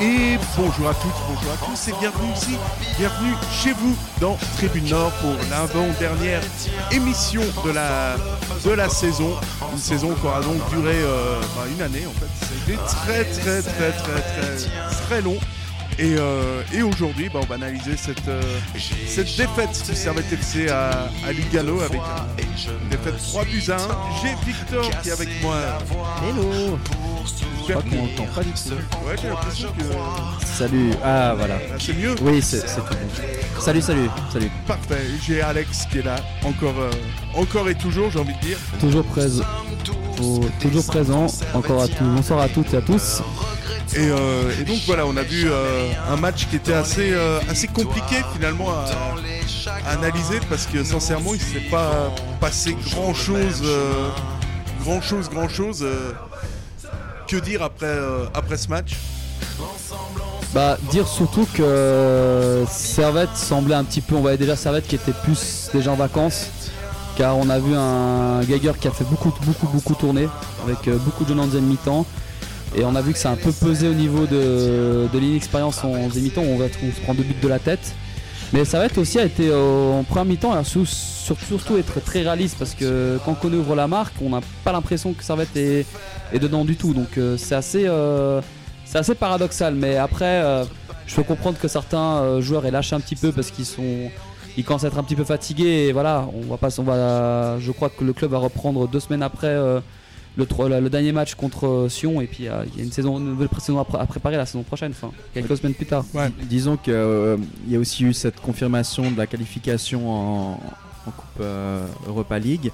Et bonjour à toutes, bonjour à tous et bienvenue ici, bienvenue chez vous dans Tribune Nord pour l'avant-dernière émission de la, saison. Une saison qui aura donc duré euh, bah, une année en fait. Ça a été très très très très très très long. Et, euh, aujourd'hui, bah, on va analyser cette, euh, cette défaite du Servette FC à, à avec un- une défaite 3 buts à 1. J'ai Victor qui est avec moi. Hello Qu'on entend pas du tout. Ouais, j'ai l'impression que Salut Ah voilà. Ah, c'est mieux. Oui, c'est tout bon. Salut, salut, salut. Parfait, j'ai Alex qui est là, encore, euh, encore et toujours, j'ai envie de dire. Toujours présent. toujours présent. Encore à tous. Bonsoir à toutes et à tous. Et, euh, et donc voilà, on a vu euh, un match qui était assez, euh, assez compliqué finalement à, à analyser parce que sincèrement, il ne s'est pas passé grand chose, grand chose, grand chose. Que dire après, euh, après ce match Bah, dire surtout que euh, Servette semblait un petit peu. On voyait déjà Servette qui était plus déjà en vacances. Car on a vu un Geiger qui a fait beaucoup, beaucoup, beaucoup tourner. Avec euh, beaucoup de jeunes en deuxième mi-temps. Et on a vu que ça a un peu pesé au niveau de, de l'inexpérience en deuxième mi-temps. où On, va, on se prend deux buts de la tête. Mais Servette aussi a été euh, en premier mi-temps, a su- sur- surtout être très réaliste parce que quand on ouvre la marque, on n'a pas l'impression que Servette est, dedans du tout. Donc euh, c'est assez, euh, c'est paradoxal. Mais après, je peux comprendre que certains joueurs aient lâché un petit peu parce qu'ils sont, ils commencent à être un petit peu fatigués. Voilà, on va pas, on va, je crois que le club va reprendre deux semaines après. Le, tro- le, le dernier match contre euh, Sion et puis euh, il y a une saison une nouvelle saison à, pr- à préparer la saison prochaine enfin quelques semaines plus tard Disons qu'il y a aussi eu cette confirmation de la qualification en, en Coupe euh, Europa League.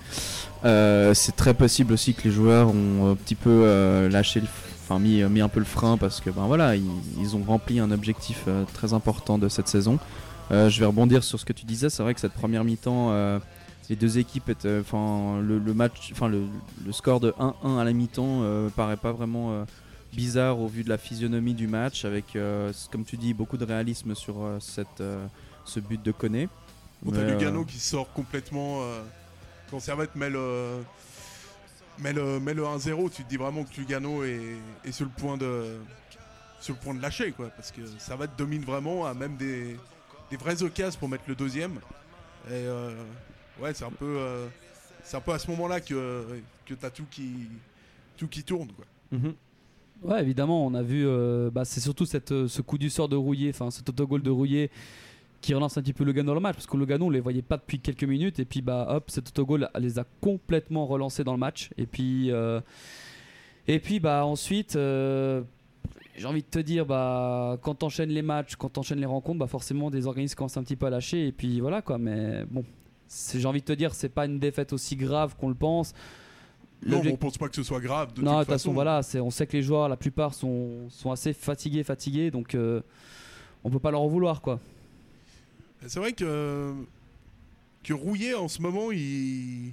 Euh, c'est très possible aussi que les joueurs ont un petit peu euh, lâché le, enfin mis, mis un peu le frein parce que ben voilà, ils, ils ont rempli un objectif euh, très important de cette saison. Euh, je vais rebondir sur ce que tu disais. C'est vrai que cette première mi-temps, euh, les deux équipes étaient, enfin le, le match, enfin le, le score de 1-1 à la mi-temps euh, paraît pas vraiment euh, bizarre au vu de la physionomie du match avec, euh, comme tu dis, beaucoup de réalisme sur euh, cette, euh, ce but de Koné. On a Mais, Lugano euh, qui sort complètement. Euh, quand Servette met le, met le, met le 1-0, tu te dis vraiment que Lugano est, est sur, le point de, sur le point de lâcher. Quoi, parce que Servette domine vraiment, a même des, des vraies occasions pour mettre le deuxième. Et euh, ouais, c'est un, peu, euh, c'est un peu à ce moment-là que, que tu as tout qui, tout qui tourne. Quoi. mhm. Ouais, évidemment, on a vu. euh, bah, c'est surtout cette, euh, ce coup du sort de Rouillé, enfin cet autogol de Rouillé qui relance un petit peu Lugano dans le match parce que Lugano on les voyait pas depuis quelques minutes et puis bah hop cet autogol les a complètement relancés dans le match et puis euh, et puis bah ensuite euh, j'ai envie de te dire bah quand t'enchaînes les matchs quand t'enchaînes les rencontres bah forcément des organismes commencent un petit peu à lâcher et puis voilà quoi mais bon j'ai envie de te dire c'est pas une défaite aussi grave qu'on le pense Non, mais on pense pas que ce soit grave. De non, toute toute façon, façon, voilà, c'est- on sait que les joueurs, la plupart, sont, sont assez fatigués, fatigués, donc euh, on peut pas leur en vouloir, quoi. C'est vrai que, que Rouillet, en ce moment, il,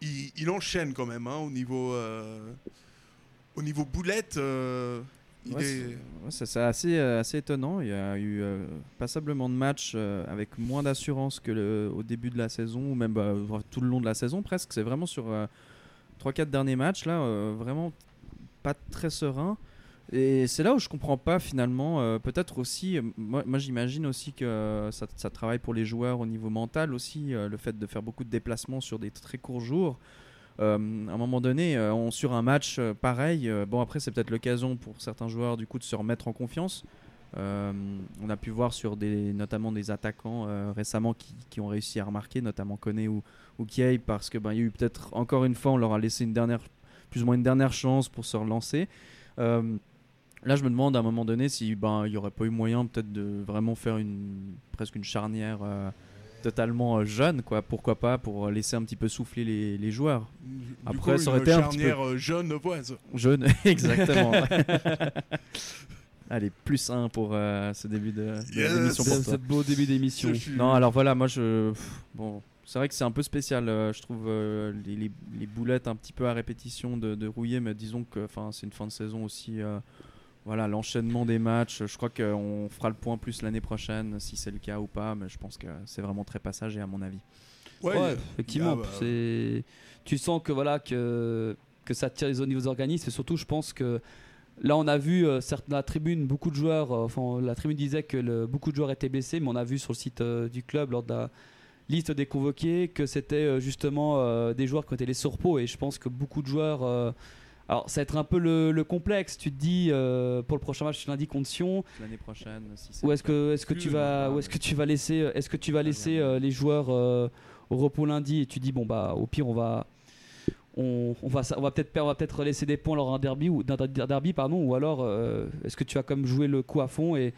il, il enchaîne quand même hein, au, niveau, euh, au niveau boulette. euh, Ouais, est- c'est- ouais, assez, euh, assez étonnant. Il y a eu euh, passablement de matchs euh, avec moins d'assurance que le, au début de la saison, ou même bah, tout le long de la saison presque. C'est vraiment sur 3-4 derniers matchs, là, euh, vraiment pas très serein. Et c'est là où je comprends pas finalement. euh, Peut-être aussi, euh, moi, moi j'imagine aussi que euh, ça, ça travaille pour les joueurs au niveau mental aussi, euh, le fait de faire beaucoup de déplacements sur des très courts jours. Euh, à un moment donné, euh, on, sur un match euh, pareil, bon après c'est peut-être l'occasion pour certains joueurs du coup de se remettre en confiance. On a pu voir sur des, notamment des attaquants récemment qui, ont réussi à remarquer, notamment Koné ou, ou Kiei, parce que ben il y a eu peut-être encore une fois, on leur a laissé une dernière, plus ou moins une dernière chance pour se relancer. Là, je me demande à un moment donné si ben il aurait pas eu moyen peut-être de vraiment faire une presque une charnière totalement euh, jeune, quoi. Pourquoi pas pour laisser un petit peu souffler les, les joueurs. du Après, coup, ça aurait une été un petit peu euh, jeune voise. Jeune, exactement. Allez, plus 1 pour euh, ce début de, Yes. pour toi. beau début d'émission. Non, alors voilà, moi je. Bon, c'est vrai que c'est un peu spécial, euh, je trouve, euh, les, les- les boulettes un petit peu à répétition de, de rouiller, mais disons que enfin, c'est une fin de saison aussi. Voilà, l'enchaînement des matchs. Je crois qu'on fera le point plus l'année prochaine, si c'est le cas ou pas, mais je pense que c'est vraiment très passager à mon avis. Ouais, effectivement. bah, c'est... Tu sens que voilà que, que ça tire les au niveau des organismes et surtout, je pense que là, on a vu euh, la tribune beaucoup de joueurs. euh, Enfin, la tribune disait que le- beaucoup de joueurs étaient blessés, mais on a vu sur le site euh, du club lors de la liste des convoqués que c'était euh, justement euh, des joueurs qui été les surpots et je pense que beaucoup de joueurs. Euh, alors, ça va être un peu le, le complexe. Tu te dis euh, pour le prochain match lundi contre Sion, L'année prochaine, si c'est. où est-ce que est-ce que tu vas où est-ce que tu vas laisser est-ce que tu vas laisser euh, les joueurs euh, au repos lundi et tu dis bon bah au pire on va on, on va on va peut-être perdre- on va peut-être laisser des points lors d'un derby ou d'un derby pardon ou alors euh, est-ce que tu vas comme jouer le coup à fond et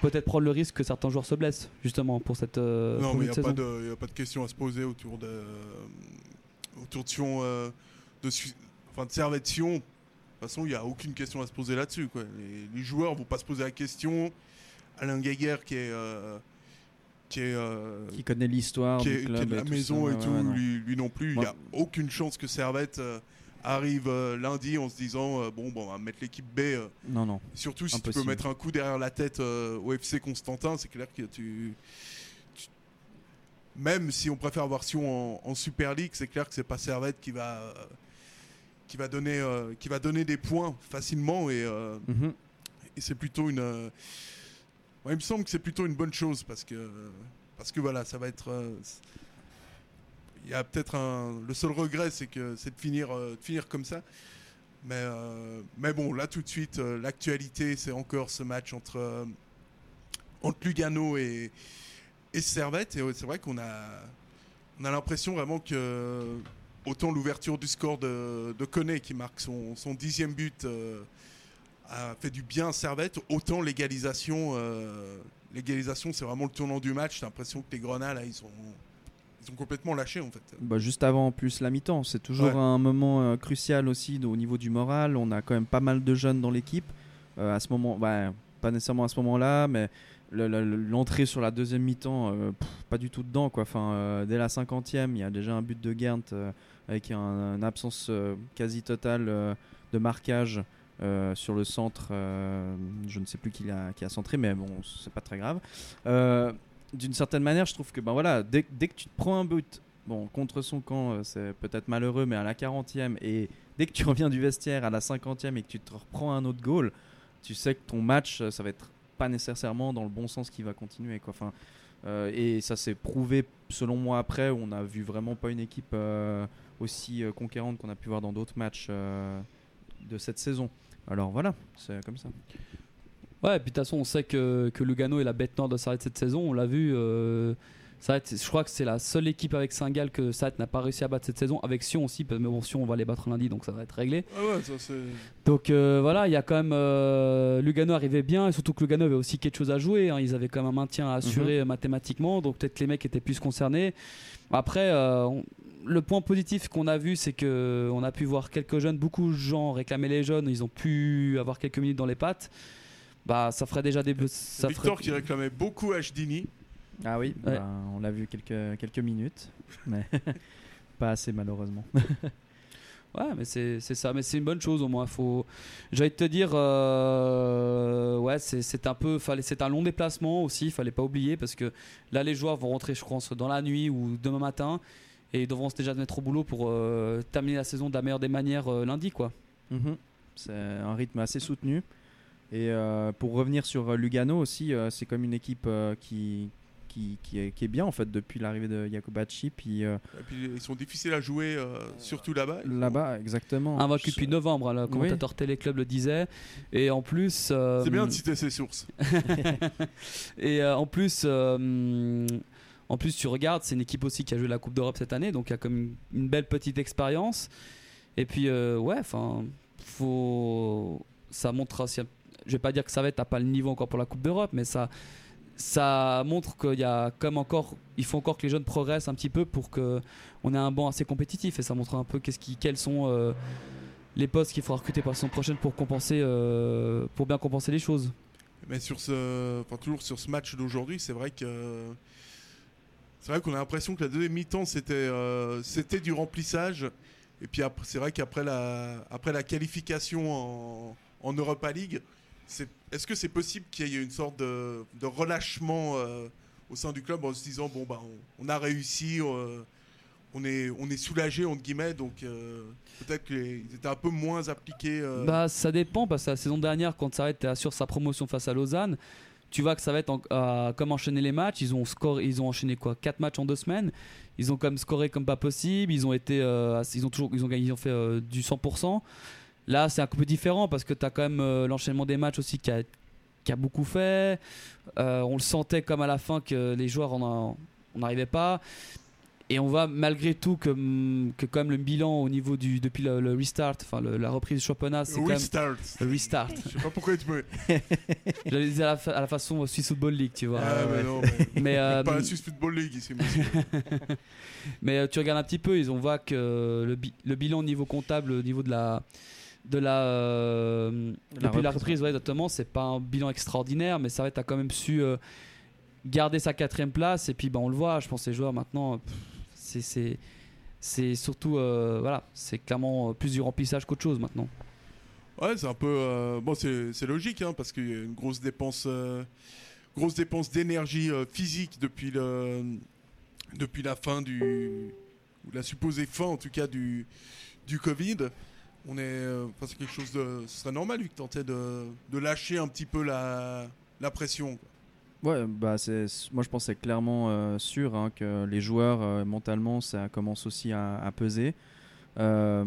peut-être prendre le risque que certains joueurs se blessent justement pour cette euh, Non, pour mais il n'y a, pas de- y a pas de question à se poser autour de, autour de Sion, euh, de, enfin, de Servette Sion. De toute façon, il n'y a aucune question à se poser là-dessus. quoi. Les, les joueurs vont pas se poser la question. Alain Guéguer, qui est, euh, qui est, euh, Qui connaît l'histoire qui du est, qui est club de la maison ça, et tout, ouais, non. lui, lui non plus. Il n'y a aucune chance que Servette euh, arrive euh, lundi en se disant bon, bon, on va mettre l'équipe B. Non, non. Surtout si tu peux mettre un coup derrière la tête au FC Constantin, c'est clair que tu, tu- Même si on préfère voir Sion en, en Super League, c'est clair que c'est pas Servette qui va, qui, va donner, euh, qui va donner des points facilement et, euh, Mhm. et c'est plutôt une. euh, ouais, il me semble que c'est plutôt une bonne chose parce que, parce que voilà, ça va être. il y a peut-être un. Le seul regret, c'est que c'est de finir, de finir comme ça. Mais, mais bon, là tout de suite, l'actualité, c'est encore ce match entre, entre Lugano et, et Servette. Et c'est vrai qu'on a, on a l'impression vraiment que autant l'ouverture du score de, de Koné qui marque son, son dixième but euh, a fait du bien à Servette, autant l'égalisation, euh, l'égalisation c'est vraiment le tournant du match. J'ai l'impression que les Grenats là, ils sont, ils sont complètement lâchés en fait. Bah, juste avant en plus la mi-temps, c'est toujours Ouais. un moment euh, crucial aussi au niveau du moral. On a quand même pas mal de jeunes dans l'équipe. À ce moment, bah, pas nécessairement à ce moment-là, mais le- le- le- l'entrée sur la deuxième mi-temps, euh, pas du tout dedans. Quoi. Enfin, euh, dès la cinquantième, il y a déjà un but de euh, avec un- une absence euh, quasi totale euh, de marquage. euh, sur le centre, je ne sais plus qui a, qui a centré, mais bon, c'est pas très grave. D'une certaine manière, je trouve que ben voilà, dès, que tu te prends un but Bon, contre son camp, c'est peut-être malheureux, mais à la 40e, et dès que tu reviens du vestiaire à la 50e et que tu te reprends un autre goal, tu sais que ton match, ça va être pas nécessairement dans le bon sens qui va continuer. Quoi. Enfin, et ça s'est prouvé, selon moi, après, où on a vu vraiment pas une équipe aussi euh, conquérante qu'on a pu voir dans d'autres matchs euh, de cette saison. Alors voilà, c'est comme ça. Ouais, et puis de toute façon, on sait que, que Lugano est la bête noire de Sarrette cette saison. On l'a vu. Euh, Sarrette, je crois que c'est la seule équipe avec Saint-Gall que Sarrette n'a pas réussi à battre cette saison. Avec Sion aussi, mais bon, Sion, on va les battre lundi, donc ça va être réglé. Ah ouais, ça c'est. Donc euh, voilà, il y a quand même. euh, Lugano arrivait bien, et surtout que Lugano avait aussi quelque chose à jouer. hein. Ils avaient quand même un maintien à assurer euh, mathématiquement, donc peut-être que les mecs étaient plus concernés. Après, euh, on- le point positif qu'on a vu, c'est que on a pu voir quelques jeunes, beaucoup de gens réclamer les jeunes, ils ont pu avoir quelques minutes dans les pattes. Bah, ça ferait déjà des. Ça Victor ferait- qui réclamait beaucoup Hdini. Ah oui, Ouais. bah, on l'a vu quelques, quelques minutes, mais pas assez malheureusement. Ouais, mais c'est c'est ça, mais c'est une bonne chose au moins. Faut, j'allais te dire, euh, ouais, c'est c'est un peu, fallait, c'est un long déplacement aussi, fallait pas oublier parce que là les joueurs vont rentrer, je pense, dans la nuit ou demain matin et ils devront se déjà se mettre au boulot pour euh, terminer la saison de la meilleure des manières euh, lundi, quoi. Mhm. C'est un rythme assez soutenu. Et euh, pour revenir sur Lugano aussi, euh, c'est comme une équipe euh, qui, qui, qui, est, qui est bien en fait depuis l'arrivée de Jacobacci. Puis euh, Et puis ils sont difficiles à jouer, euh, surtout là-bas. Là-bas, exactement. Invaincu depuis novembre, le commentateur Téléclub le disait, et en plus. euh, C'est bien de citer ses sources. Et euh, en plus, euh, en plus, tu regardes, c'est une équipe aussi qui a joué la Coupe d'Europe cette année, donc il y a comme une, une belle petite expérience. Et puis, euh, ouais, enfin, faut, ça montre. Je vais pas dire que ça va être, t'as pas le niveau encore pour la Coupe d'Europe, mais ça, ça montre qu'il y a comme encore, il faut encore que les jeunes progressent un petit peu pour que on ait un banc assez compétitif. Et ça montre un peu quels sont euh, les postes qu'il faudra recruter pour la saison prochaine pour compenser, euh, pour bien compenser les choses. Mais sur ce, toujours sur ce match d'aujourd'hui, c'est vrai que c'est vrai qu'on a l'impression que la deuxième mi-temps c'était euh, du remplissage. Et puis c'est vrai qu'après la après la qualification en, en Europa League, est-ce que c'est possible qu'il y ait une sorte de, relâchement euh, au sein du club en se disant bon bah on, a réussi, euh, on est on est soulagé entre guillemets donc peut-être qu'ils étaient un peu moins appliqués. Bah, ça dépend parce que la saison dernière, quand Servette assure sa promotion face à Lausanne, tu vois que ça va être en- à- comme enchaîner les matchs. Ils ont score, ils ont enchaîné quoi, 4 matchs en 2 semaines. Ils ont comme scoré comme pas possible. Ils ont été, euh, ils ont toujours, ils ont gagné, ils ont fait euh, du 100%. Là, c'est un peu différent parce que tu as quand même euh, l'enchaînement des matchs aussi qui a, qui a beaucoup fait. Euh, on le sentait comme à la fin que les joueurs en on n'arrivait pas. Et on voit malgré tout que, hum, que quand même le bilan au niveau du depuis le, le restart, enfin la reprise du championnat, c'est quand même restart. le restart. Je sais pas pourquoi tu me. J'allais dire à la, à la façon Swiss Football League, tu vois. Ah, mais non, mais- Mais, euh, pas la Swiss Football League ici, mais euh, tu regardes un petit peu, ils on voit que le, bi- le bilan au niveau comptable, au niveau de la de la, euh, depuis la reprise, reprise, ouais, exactement, c'est pas un bilan extraordinaire, mais ça va, t'as quand même su euh, garder sa quatrième place. Et puis, bah, on le voit, je pense que les joueurs maintenant, pff, c'est surtout euh, voilà, c'est clairement euh, plus du remplissage qu'autre chose maintenant. Ouais, c'est un peu. euh, bon, c'est logique, hein, parce qu'il y a une grosse dépense, grosse dépense d'énergie physique depuis le, depuis la fin du, la supposée fin, en tout cas du, du Covid. On est, enfin, c'est quelque chose de, ce serait normal lui que tentait de, de lâcher un petit peu la, la pression. Ouais, bah c'est, moi je pense que c'est clairement euh, sûr hein, que les joueurs euh, mentalement ça commence aussi à, à peser. Euh,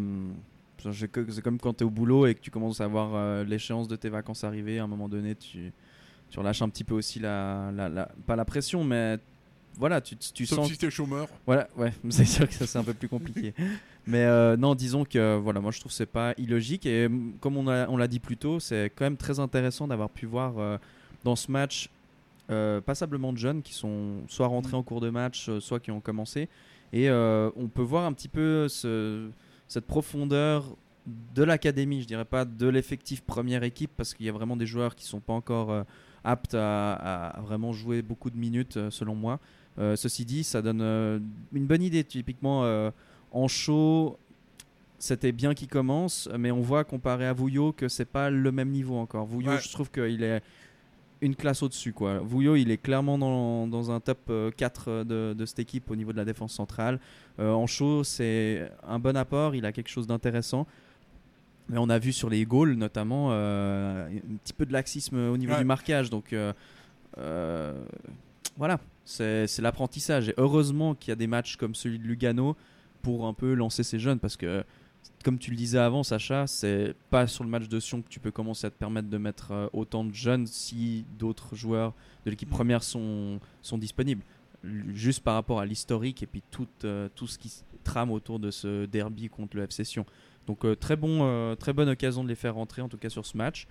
c'est comme quand tu es au boulot et que tu commences à voir l'échéance de tes vacances arriver, à un moment donné tu, tu relâches un petit peu aussi la, la- la- pas la pression, mais voilà, tu, tu Sauf sens si t'es chômeur. voilà, ouais, c'est sûr que ça c'est un peu plus compliqué. Mais euh, non, disons que voilà, moi je trouve que c'est pas illogique et mm, comme on a- on l'a dit plus tôt, c'est quand même très intéressant d'avoir pu voir euh, dans ce match euh, passablement de jeunes qui sont soit rentrés en cours de match, euh, soit qui ont commencé. Et euh, on peut voir un petit peu ce- cette profondeur de l'académie, je dirais pas de l'effectif première équipe, parce qu'il y a vraiment des joueurs qui sont pas encore euh, aptes à, à vraiment jouer beaucoup de minutes, selon moi. Ceci dit, ça donne une bonne idée. Typiquement, en show, c'était bien qu'il commence, mais on voit comparé à Vouillot que c'est pas le même niveau encore. Vouillot, Ouais. je trouve qu'il est une classe au-dessus. quoi. Vouillot, il est clairement dans, dans un top euh, 4 de, de cette équipe au niveau de la défense centrale. Euh, en show, c'est un bon apport, il a quelque chose d'intéressant. Mais on a vu sur les goals, notamment, euh, un petit peu de laxisme au niveau Ouais. du marquage. Donc, euh, euh, voilà, c'est c'est l'apprentissage. Et heureusement qu'il y a des matchs comme celui de Lugano pour un peu lancer ces jeunes. Parce que, comme tu le disais avant, Sacha, c'est pas sur le match de Sion que tu peux commencer à te permettre de mettre euh, autant de jeunes si d'autres joueurs de l'équipe première sont, sont disponibles. Juste par rapport à l'historique et puis tout, euh, tout ce qui trame autour de ce derby contre le FC Sion. Donc euh, très, bon, euh, très bonne occasion de les faire rentrer, en tout cas sur ce match.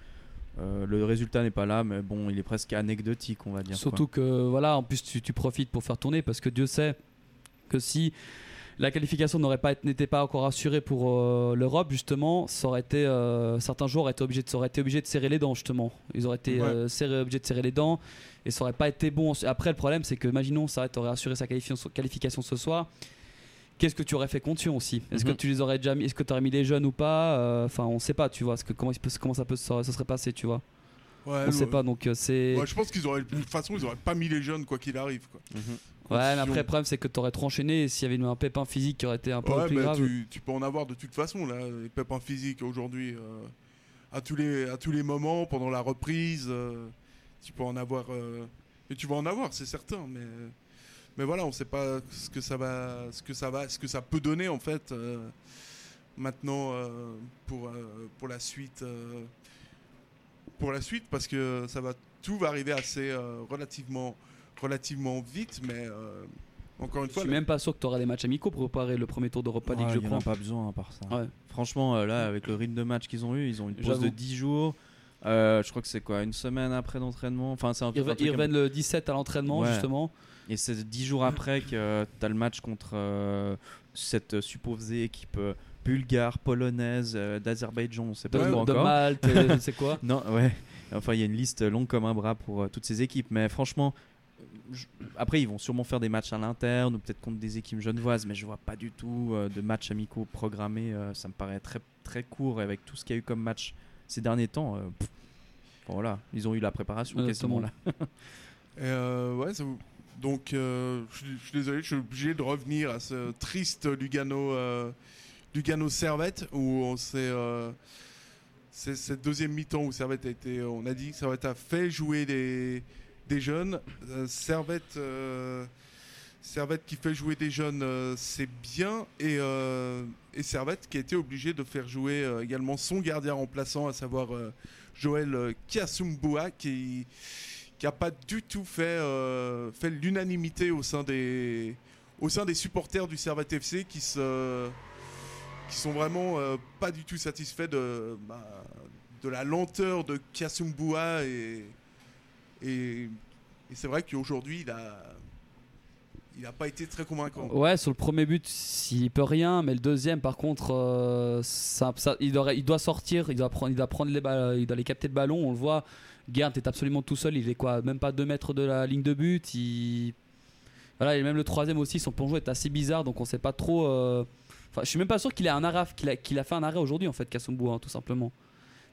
Euh, le résultat n'est pas là, mais bon, il est presque anecdotique, on va dire. Surtout que voilà, en plus tu, tu profites pour faire tourner parce que Dieu sait que si la qualification n'aurait pas été- n'était pas encore assurée pour euh, l'Europe justement, ça aurait été euh, certains joueurs auraient été obligés de, auraient été obligés de serrer les dents justement. Ils auraient été Ouais. euh, serrés- obligés de serrer les dents et ça aurait pas été bon. Après le problème c'est que imaginons ça aurait assuré sa qualification, qualification ce soir. Qu'est-ce que tu aurais fait contre Sion aussi? Est-ce que Mhm. tu les aurais déjà mis Est-ce que tu aurais mis les jeunes ou pas? Euh, Enfin, on sait pas, tu vois. ce que, comment, il peut- comment ça peut se ça serait passé, tu vois Ouais, On sait ouais. pas, donc euh, c'est. Ouais, je pense qu'ils auraient, de toute façon, ils auraient pas mis les jeunes quoi qu'il arrive. Quoi. Mhm. Ouais, mais après, le problème, c'est que t'aurais trop enchaîné et s'il y avait eu un pépin physique qui aurait été un peu Ouais, plus mais grave. tu, tu peux en avoir de toute façon là, les pépins physiques aujourd'hui euh, à tous les à tous les moments pendant la reprise, euh, tu peux en avoir euh, et tu vas en avoir, c'est certain, mais mais voilà, on sait pas ce que ça va ce que ça va ce que ça peut donner en fait euh, maintenant euh, pour euh, pour la suite euh, pour la suite parce que ça va tout va arriver assez euh, relativement relativement vite, mais euh, encore une Je fois, suis même pas sûr que t'auras des matchs amicaux pour préparer le premier tour d'Europa League, Ouais, je en a pas besoin à part ça. Ouais. Franchement, euh, là, avec le rythme de match qu'ils ont eu, ils ont une pause de 10 jours. Euh, je crois que c'est quoi Une semaine après d'entraînement Enfin, c'est un Ils, un ils reviennent le 17 à l'entraînement, Ouais. justement. Et c'est 10 jours après que tu as le match contre euh, cette supposée équipe euh, bulgare, polonaise, euh, d'Azerbaïdjan, on sait De, pas de encore. Malte, je ne sais quoi? Non, ouais. Enfin, il y a une liste longue comme un bras pour euh, toutes ces équipes. Mais franchement, je- après, ils vont sûrement faire des matchs à l'interne ou peut-être contre des équipes genevoises. Mais je vois pas du tout euh, de matchs amicaux programmés. euh, ça me paraît très, très court avec tout ce qu'il y a eu comme match ces derniers temps. euh, pff. Bon, voilà, ils ont eu la préparation quasiment là. Et, euh, ouais, ça vous- Donc, euh, je suis- désolé, je suis obligé de revenir à ce triste Lugano, euh, Lugano Servette où on s'est. euh, c'est cette deuxième mi-temps où Servette a été. On a dit que Servette a fait jouer des, des jeunes. Euh, Servette. euh, Servette qui fait jouer des jeunes, euh, c'est bien. Et, et Servette qui a été obligé de faire jouer également son gardien remplaçant, à savoir Joël Kiasumbua, qui qui a pas du tout fait, fait l'unanimité au sein des au sein des supporters du Servette FC qui se qui sont vraiment pas du tout satisfaits de bah, de la lenteur de Kiasumbua et et, c'est vrai qu'aujourd'hui il a il n'a pas été très convaincant. Ouais, sur le premier but, il peut rien, mais le deuxième, par contre, euh, ça, il, doit, sortir, il doit prendre, il doit prendre les balles, il doit aller capter le ballon. On le voit, Gerd est absolument tout seul, il est quoi, même pas 2 mètres de la ligne de but. Il... Voilà, et même le troisième aussi, son plongeon est assez bizarre, donc on sait pas trop. euh, Enfin, je suis même pas sûr qu'il ait un qu'il a, qu'il a fait un arrêt aujourd'hui en fait, Kassumbu, hein, tout simplement.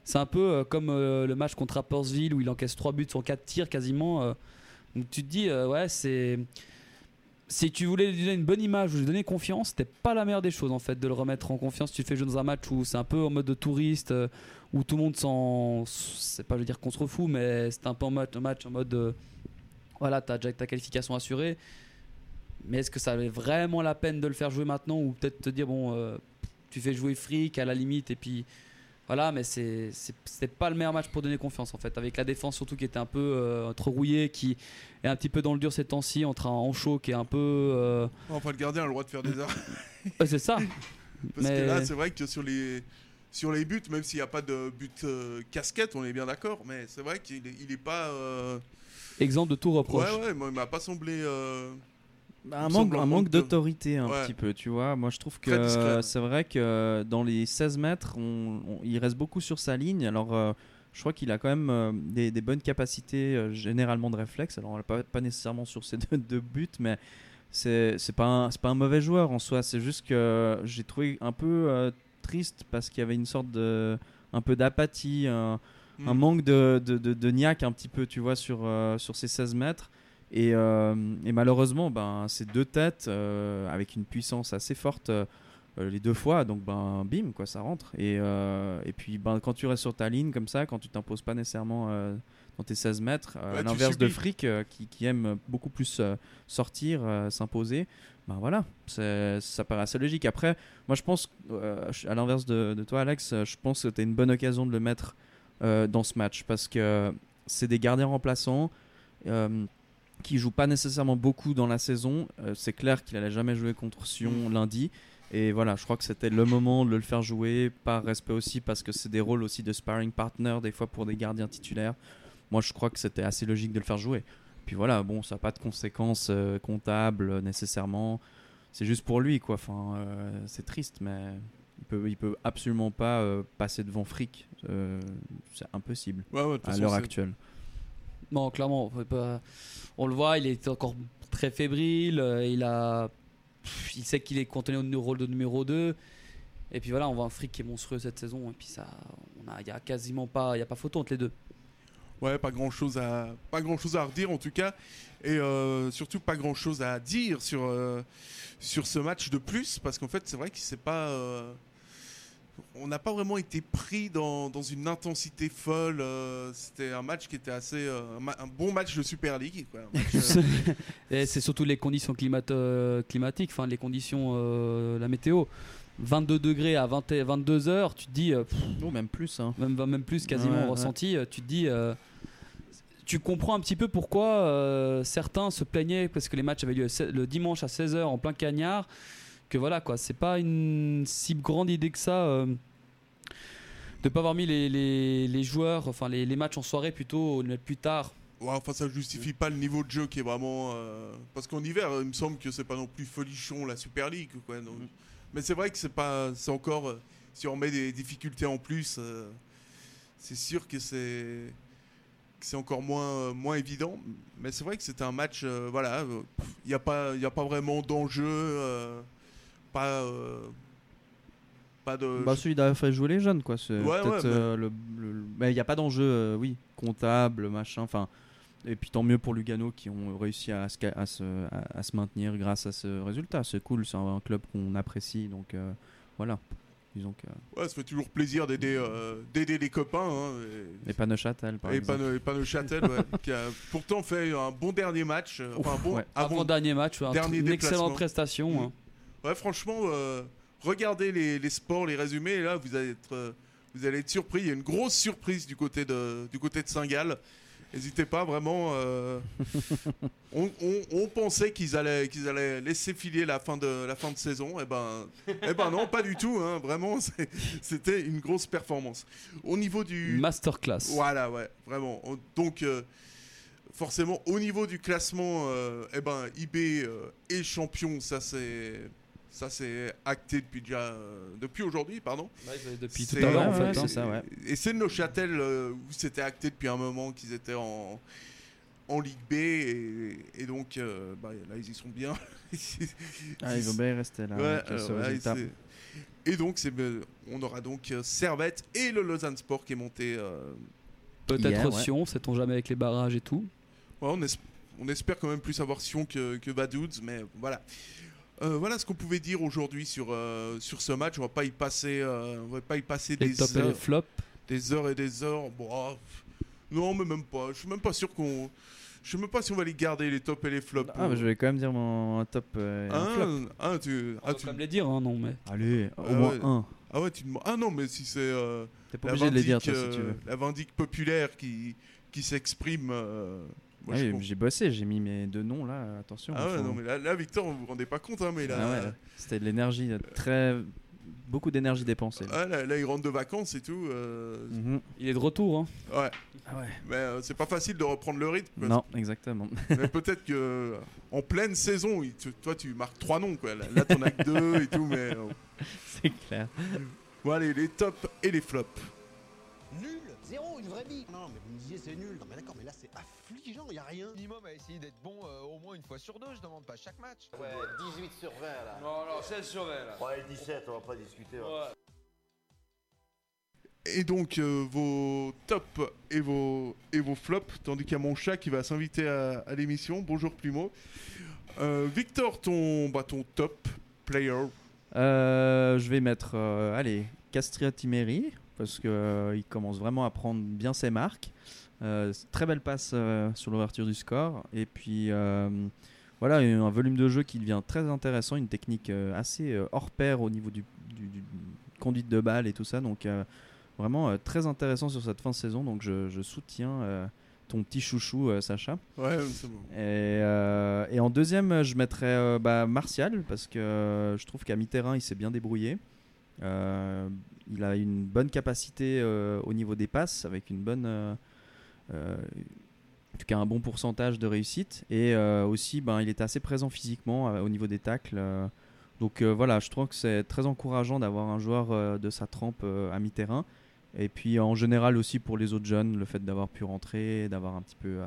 C'est un peu euh, comme euh, le match contre Rappersville où il encaisse 3 buts sur 4 tirs quasiment. euh. donc tu te dis, ouais, c'est si tu voulais lui donner une bonne image ou lui donner confiance, c'était pas la meilleure des choses en fait de le remettre en confiance. Tu fais jouer dans un match où c'est un peu en mode de touriste, où tout le monde s'en. C'est pas je veux dire qu'on se mais c'est un peu en mode, match en mode. voilà, t'as déjà ta qualification assurée. Mais est-ce que ça valait vraiment la peine de le faire jouer maintenant ou peut-être te dire, bon, tu fais jouer Frick à la limite et puis. Voilà, mais c'est pas le meilleur match pour donner confiance en fait. Avec la défense surtout qui était un peu euh, trop rouillée, qui est un petit peu dans le dur ces temps-ci, entre un Ancho qui est un peu. euh, Enfin, le gardien a le droit de faire des erreurs. Ouais, c'est ça. Parce Mais- que là, c'est vrai que sur les, sur les buts, même s'il n'y a pas de but euh, casquette, on est bien d'accord, mais c'est vrai qu'il est, il est pas. euh, Exemple de tout reproche. Ouais, ouais, moi, il m'a pas semblé. Un manque, un manque d'autorité un Ouais. petit peu, tu vois. Moi, je trouve que c'est vrai que dans les 16 mètres, on- on- il reste beaucoup sur sa ligne. Alors, euh, je crois qu'il a quand même euh, des, des bonnes capacités, euh, généralement de réflexe. Alors, on l'a pas, pas nécessairement sur ses deux, deux buts, mais c'est pas, un- pas un mauvais joueur en soi. C'est juste que j'ai trouvé un peu triste parce qu'il y avait une sorte de. un peu d'apathie, un, hmm. un manque de, de, de, de niaque un petit peu, tu vois, sur, sur ces 16 mètres. Et, euh, et malheureusement, ben, ces deux têtes, euh, avec une puissance assez forte, euh, les deux fois, donc ben, bim, quoi, ça rentre. Et, et puis, ben, quand tu restes sur ta ligne comme ça, quand tu t'imposes pas nécessairement dans tes 16 mètres, Ouais, à l'inverse de. Frick, qui, qui aime beaucoup plus sortir, s'imposer, ben voilà, ça paraît assez logique. Après, moi, je pense, euh, à l'inverse de, de toi, Alex, je pense que tu une bonne occasion de le mettre euh, dans ce match parce que c'est des gardiens remplaçants euh, qui jouent pas nécessairement beaucoup dans la saison. Euh, c'est clair qu'il allait jamais jouer contre Sion lundi. Et voilà, je crois que c'était le moment de le faire jouer, par respect aussi, parce que c'est des rôles aussi de sparring partner, des fois pour des gardiens titulaires. Moi, je crois que c'était assez logique de le faire jouer. Puis voilà, bon, ça n'a pas de conséquences euh, comptables euh, nécessairement. C'est juste pour lui, quoi. Enfin, euh, c'est triste, mais il peut, il peut absolument pas passer devant Frick. C'est impossible Ouais, ouais, à l'heure actuelle. Clairement, on, le voit, il est encore très fébrile. euh, Il a, il sait qu'il est contenu au rôle de numéro 2 Et puis voilà, on voit un fric qui est monstrueux cette saison. Et puis ça, on a, il y a quasiment pas, il y a pas photo entre les deux. Ouais, pas grand chose à pas grand chose à redire en tout cas, et euh, surtout pas grand chose à dire sur euh, sur ce match de plus parce qu'en fait c'est vrai qu'il s'est pas on n'a pas vraiment été pris dans, dans une intensité folle. euh, C'était un match qui était assez euh, un, bon match de Super League. Quoi, un match, euh, Et c'est surtout les conditions climat- euh, climatiques, enfin les conditions, euh, la météo. 22 degrés à 20 et 22 heures, tu te dis, euh, pff, Non, même plus. Hein. même, même plus quasiment Ouais, ressenti, tu te dis, euh, tu comprends un petit peu pourquoi euh, certains se plaignaient parce que les matchs avaient lieu le dimanche à 16h en plein cagnard. Que voilà quoi, c'est pas une si grande idée que ça euh, de pas avoir mis les, les- les joueurs, enfin les, les matchs en soirée plutôt, plus tard. ouais, enfin, ça justifie pas le niveau de jeu qui est vraiment. euh, Parce qu'en hiver, il me semble que c'est pas non plus folichon la Super League. Quoi, donc- Mais c'est vrai que c'est pas. C'est encore. euh, Si on met des difficultés en plus, euh, c'est sûr que c'est. c'est encore moins, moins évident. Mais c'est vrai que c'était un match, euh, voilà, euh, il n'y a, pas- y a pas vraiment d'enjeu, euh, pas, euh, pas de. Bah, celui d'avoir fait jouer les jeunes, quoi. C'est Ouais, ouais, mais- euh, le. le- Mais il n'y a pas d'enjeu, euh, oui, comptable, machin. Enfin, et puis tant mieux pour Lugano qui ont réussi à se, à se, à, à se maintenir grâce à ce résultat. C'est cool, c'est un, un club qu'on apprécie, donc euh, voilà. Disons que. Ouais, ça fait toujours plaisir d'aider euh, d'aider les copains. hein, et- Et pas Neuchâtel, par et exemple. Pano-Châtel, ouais, qui a pourtant fait un bon dernier match. Enfin, un bon, ouais. un bon- Avant-dernier match, un dernier une excellente prestation. hein. Ouais, franchement, euh, regardez les, les sports, les résumés, et là, vous allez être, euh, vous allez être surpris. Il y a une grosse surprise du côté de, du côté de Saint-Gall. N'hésitez pas, vraiment. euh, on, on- on pensait qu'ils allaient, qu'ils allaient laisser filer la fin de, la fin de saison. Et ben, eh ben non, pas du tout. hein, vraiment, c'était une grosse performance. Au niveau du, Masterclass. voilà, ouais, vraiment. On- Donc, euh, forcément, au niveau du classement, euh, eh ben, IB est champion. Ça, c'est, ça, c'est acté depuis déjà, euh, depuis aujourd'hui, pardon. Depuis tout C'est- à l'heure, en fait. ouais, hein. c'est ça, ouais. Et c'est Neuchâtel euh, où c'était acté depuis un moment qu'ils étaient en, en Ligue B et, et donc euh, bah, là ils y sont bien. Ah, ils vont bien rester là. Ouais, avec ce euh, et donc c'est, on aura donc Servette et le Lausanne Sport qui est monté. euh, Peut-être. Sion, sait-on jamais avec les barrages et tout. Ouais, on, es- on espère quand même plus avoir Sion que, que Vaduz, mais voilà. Euh, voilà ce qu'on pouvait dire aujourd'hui sur, euh, sur ce match. On va pas y passer, euh, on va pas y passer Les des tops et les heures, flops. des heures et des heures. Bon, ah, non, mais même pas. Je suis même pas sûr qu'on. Je sais même pas si on va les garder les tops et les flops. Ah, bah, je vais quand même dire mon un top et un Ah, flop. ah, tu, On ah, tu- quand même les dire, hein, non mais. Allez, au Ah moins ouais. un. ah ouais, tu demandes- ah non, mais si c'est euh, T'es pas obligé de les dire, toi, si tu euh, veux. la vindique populaire qui, qui s'exprime. Moi, Ah oui, j'ai bossé, j'ai mis mes deux noms là, attention. Ah ouais, faut- non, mais là, là, Victor, vous vous rendez pas compte, hein, mais là, Ah ouais, C'était de l'énergie, très. Beaucoup d'énergie dépensée. ah, là, là, il rentre de vacances et tout. euh, Mhm. Il est de retour. Hein. Ouais, Ah ouais. mais euh, c'est pas facile de reprendre le rythme. Non, exactement. Mais peut-être que euh, en pleine saison, il- toi, tu marques trois noms, quoi. Là, là, t'en as que deux et tout, mais euh, C'est clair. bon, allez, les tops et les flops. Nul Zéro, une vraie vie Non, mais vous me disiez c'est nul. Non, mais d'accord, mais là c'est affligeant, y a rien. minimum à essayer d'être bon euh, au moins une fois sur deux, je demande pas chaque match. Ouais, 18 sur 20 là. Non, non, 16 sur 20 là. Ouais, 17, on va pas discuter. Et donc, euh, vos tops et vos, et vos flops, tandis qu'il y a mon chat qui va s'inviter à, à l'émission. Bonjour Plumeau. Euh, Victor, ton, bah, ton top player. Euh, je vais mettre, euh, allez, Castria Timeri, parce qu'il il commence vraiment à prendre bien ses marques. Euh, très belle passe euh, sur l'ouverture du score. Et puis, euh, voilà, un volume de jeu qui devient très intéressant, une technique assez hors pair au niveau du, du- du- conduite de balle et tout ça. Donc, vraiment très intéressant sur cette fin de saison. Donc, je, je soutiens ton petit chouchou, euh, Sacha. Ouais, c'est bon. Et, euh, et en deuxième, je mettrais euh, bah, Martial parce que je trouve qu'à mi-terrain, il s'est bien débrouillé. Il a une bonne capacité au niveau des passes avec une bonne, en tout cas un bon pourcentage de réussite. Et euh, aussi, ben, il est assez présent physiquement euh, au niveau des tacles. euh. donc euh, voilà, je trouve que c'est très encourageant d'avoir un joueur euh, de sa trempe euh, à mi-terrain. Et puis en général aussi pour les autres jeunes, le fait d'avoir pu rentrer, d'avoir un petit peu euh,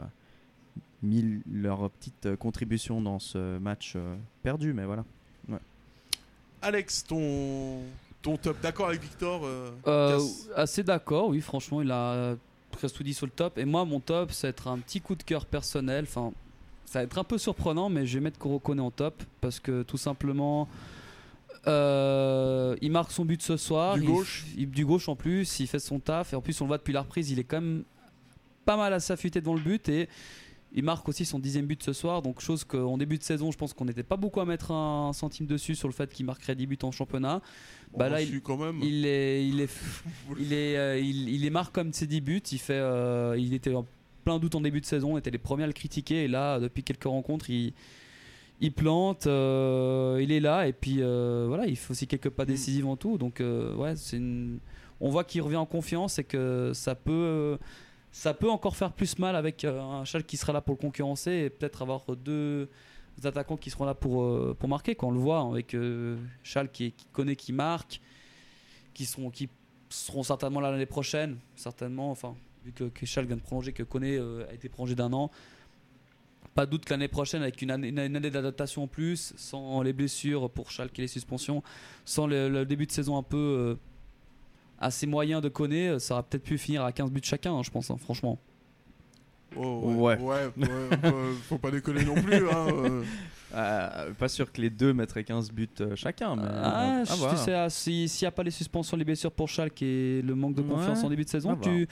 mis leur petite euh, contribution dans ce match euh, perdu, mais voilà. Alex, ton, ton top. D'accord avec Victor euh, Euh, assez d'accord, oui, franchement, il a presque tout dit sur le top. Et moi, mon top, ça va être un petit coup de cœur personnel. Enfin, ça va être un peu surprenant, mais je vais mettre Kurokone en top parce que tout simplement, euh, il marque son but ce soir. Du il- gauche. il- du gauche en plus, il fait son taf. Et en plus, on le voit depuis la reprise, il est quand même pas mal à s'affûter devant le but. Et il marque aussi son dixième but ce soir. Donc, chose qu'en début de saison, je pense qu'on n'était pas beaucoup à mettre un centime dessus sur le fait qu'il marquerait 10 buts en championnat. bon, bah là, il- quand même. Il est, il est, il est, euh, il, il les marque comme ses 10 buts. Il fait, euh, il était en plein doute en début de saison. On était les premiers à le critiquer. Et là, depuis quelques rencontres, il, il plante. euh, il est là. Et puis euh, voilà, il fait aussi quelques pas décisifs en tout. Donc euh, ouais, c'est une. On voit qu'il revient en confiance et que ça peut, ça peut encore faire plus mal avec euh, un Schalke qui sera là pour le concurrencer et peut-être avoir deux attaquants qui seront là pour, euh, pour marquer. Quand on le voit avec euh, Schalke qui, connaît, qui marque, qui seront, qui seront certainement là l'année prochaine, certainement. Enfin, vu que, que vient de prolonger, que Koné a été prolongé d'un an. Pas de doute que l'année prochaine, avec une année, d'adaptation en plus, sans les blessures pour Schalke et les suspensions, sans le début de saison un peu euh, assez moyen de Koné, euh, ça aurait peut-être pu finir à 15 buts chacun, hein, je pense, hein, franchement. Oh, ouais. Ouais. ouais, ouais, faut pas déconner non plus. Hein, euh. Euh, pas sûr que les deux mettraient 15 buts euh, chacun, mais Ah, à tu sais, si- s'il n'y a pas les suspensions, les blessures pour Schalke et le manque de confiance Ouais, en début de saison, à tu...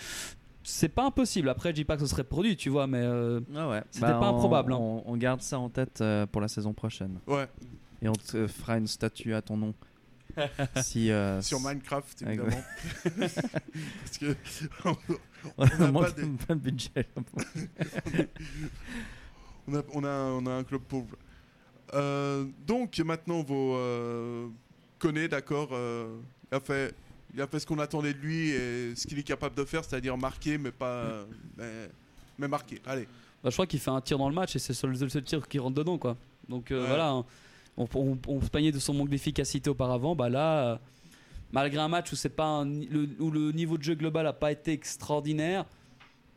c'est pas impossible. Après, je dis pas que ce serait produit, tu vois, mais euh, Ah ouais. c'était pas on- improbable. hein. On, on garde ça en tête euh, pour la saison prochaine. Ouais. Et on te fera une statue à ton nom. si, euh, Sur Minecraft, évidemment. Parce que. on- a manque pas de- pas de budget. On a, on a, on a un club pauvre. Euh, donc maintenant, vos euh, connaît, d'accord, euh, il a fait, il a fait ce qu'on attendait de lui et ce qu'il est capable de faire, c'est-à-dire marquer, mais pas, mais, mais marquer. Allez. Bah, je crois qu'il fait un tir dans le match et c'est le seul, le seul tir qui rentre dedans, quoi. Donc euh, Ouais. voilà, hein. On, on, on se plaignait de son manque d'efficacité auparavant. Bah là, euh, malgré un match où, c'est pas un le, où le niveau de jeu global n'a pas été extraordinaire,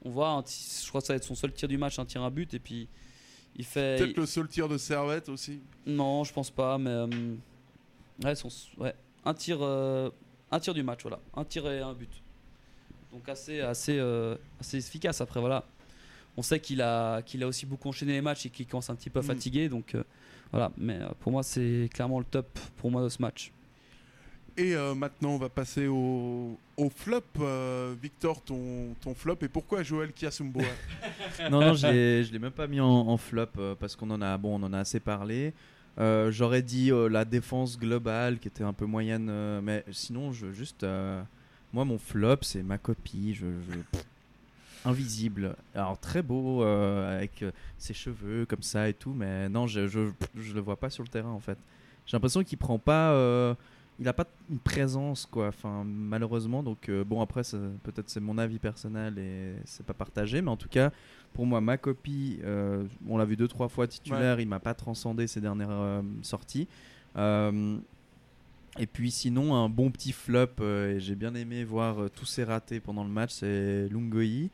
on voit, un je crois que ça va être son seul tir du match, un tir à but. Et puis il fait. Peut-être le seul tir de Servette aussi. Non, je pense pas, mais euh, ouais, son- ouais, un tir, euh, un tir du match, voilà, un tir et un but. Donc assez, assez, assez efficace. Après, voilà, on sait qu'il a, qu'il a aussi beaucoup enchaîné les matchs et qu'il commence un petit peu Mm. fatigué, donc voilà. Mais euh, pour moi, c'est clairement le top pour moi de ce match. Et euh, maintenant, on va passer au, au flop. Euh, Victor, ton, ton flop. Et pourquoi Joël Kiasumboa non, non, je l'ai, je l'ai même pas mis en, en flop euh, parce qu'on en a, bon, on en a assez parlé. Euh, j'aurais dit euh, la défense globale qui était un peu moyenne, euh, mais sinon, je juste, euh, moi, mon flop, c'est ma copie. Je, je- pff, invisible. Alors très beau euh, avec euh, ses cheveux comme ça et tout, mais non, je, je, je le vois pas sur le terrain en fait. J'ai l'impression qu'il prend pas. euh, il a pas une présence quoi enfin malheureusement donc euh, bon après peut-être c'est mon avis personnel et c'est pas partagé mais en tout cas pour moi ma copie on l'a vu deux trois fois titulaire il m'a pas transcendé ces dernières sorties et puis sinon un bon petit flop euh, et j'ai bien aimé voir euh, tous ces ratés pendant le match c'est Lungoyi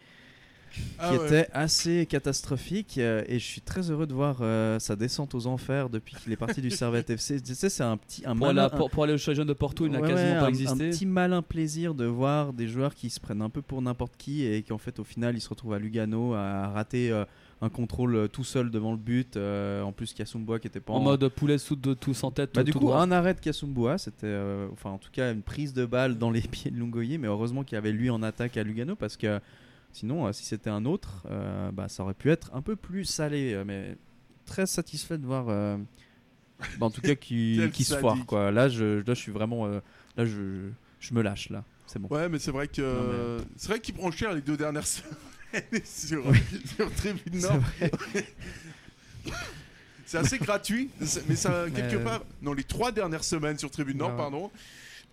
Ah qui ouais. était assez catastrophique euh, et je suis très heureux de voir euh, sa descente aux enfers depuis qu'il est parti du Servette FC. Tu sais, c'est un petit un Pour, aller, malin- pour, pour aller jeunes de Porto, il n'a Ouais, quasiment ouais, pas un- existé. Un petit malin plaisir de voir des joueurs qui se prennent un peu pour n'importe qui et qui en fait au final ils se retrouvent à Lugano à rater euh, un contrôle euh, tout seul devant le but. euh, en plus Kasumboa qui était pas En mode poulet sous de tous en tête. bah, du tout coup, droit. un arrêt de Kasumboa, c'était euh, enfin en tout cas une prise de balle dans les pieds de Lungoyi, mais heureusement qu'il y avait lui en attaque à Lugano parce que sinon, euh, si c'était un autre, euh, bah, ça aurait pu être un peu plus salé. euh, mais très satisfait de voir, euh, bah, en tout cas, qui se foire quoi. Là, je, là, je suis vraiment, euh, là, je, je me lâche là. C'est bon. Ouais, mais c'est vrai que mais- c'est vrai qu'il prend cher les deux dernières semaines sur, sur Tribune Nord. c'est assez gratuit, mais ça quelque Euh. part. Non, les trois dernières semaines sur Tribune Nord, Ouais. pardon.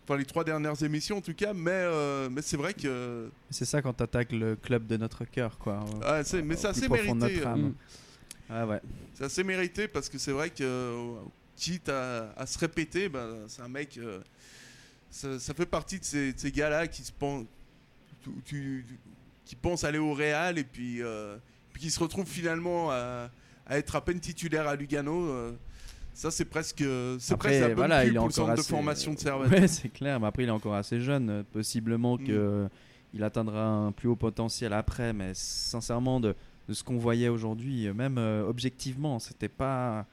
Enfin, les trois dernières émissions en tout cas, mais euh, mais c'est vrai que C'est ça quand t'attaques le club de notre cœur quoi. Ah, c'est- mais c'est assez mérité. âme. Ah ouais. C'est assez mérité parce que c'est vrai que quitte à, à se répéter, ben, c'est un mec. euh, ça, ça fait partie de ces, de ces gars-là qui se pensent, tu- tu- qui pensent aller au Real et puis, euh, puis qui se retrouvent finalement à, à être à peine titulaire à Lugano. euh, ça, c'est presque, c'est presque la bonne voilà, il est pour le encore centre de assez- formation de Servette. Ouais, c'est clair. Mais après, il est encore assez jeune. Possiblement Mm. que il atteindra un plus haut potentiel après. Mais sincèrement, de, de ce qu'on voyait aujourd'hui, même euh, objectivement, c'était pas,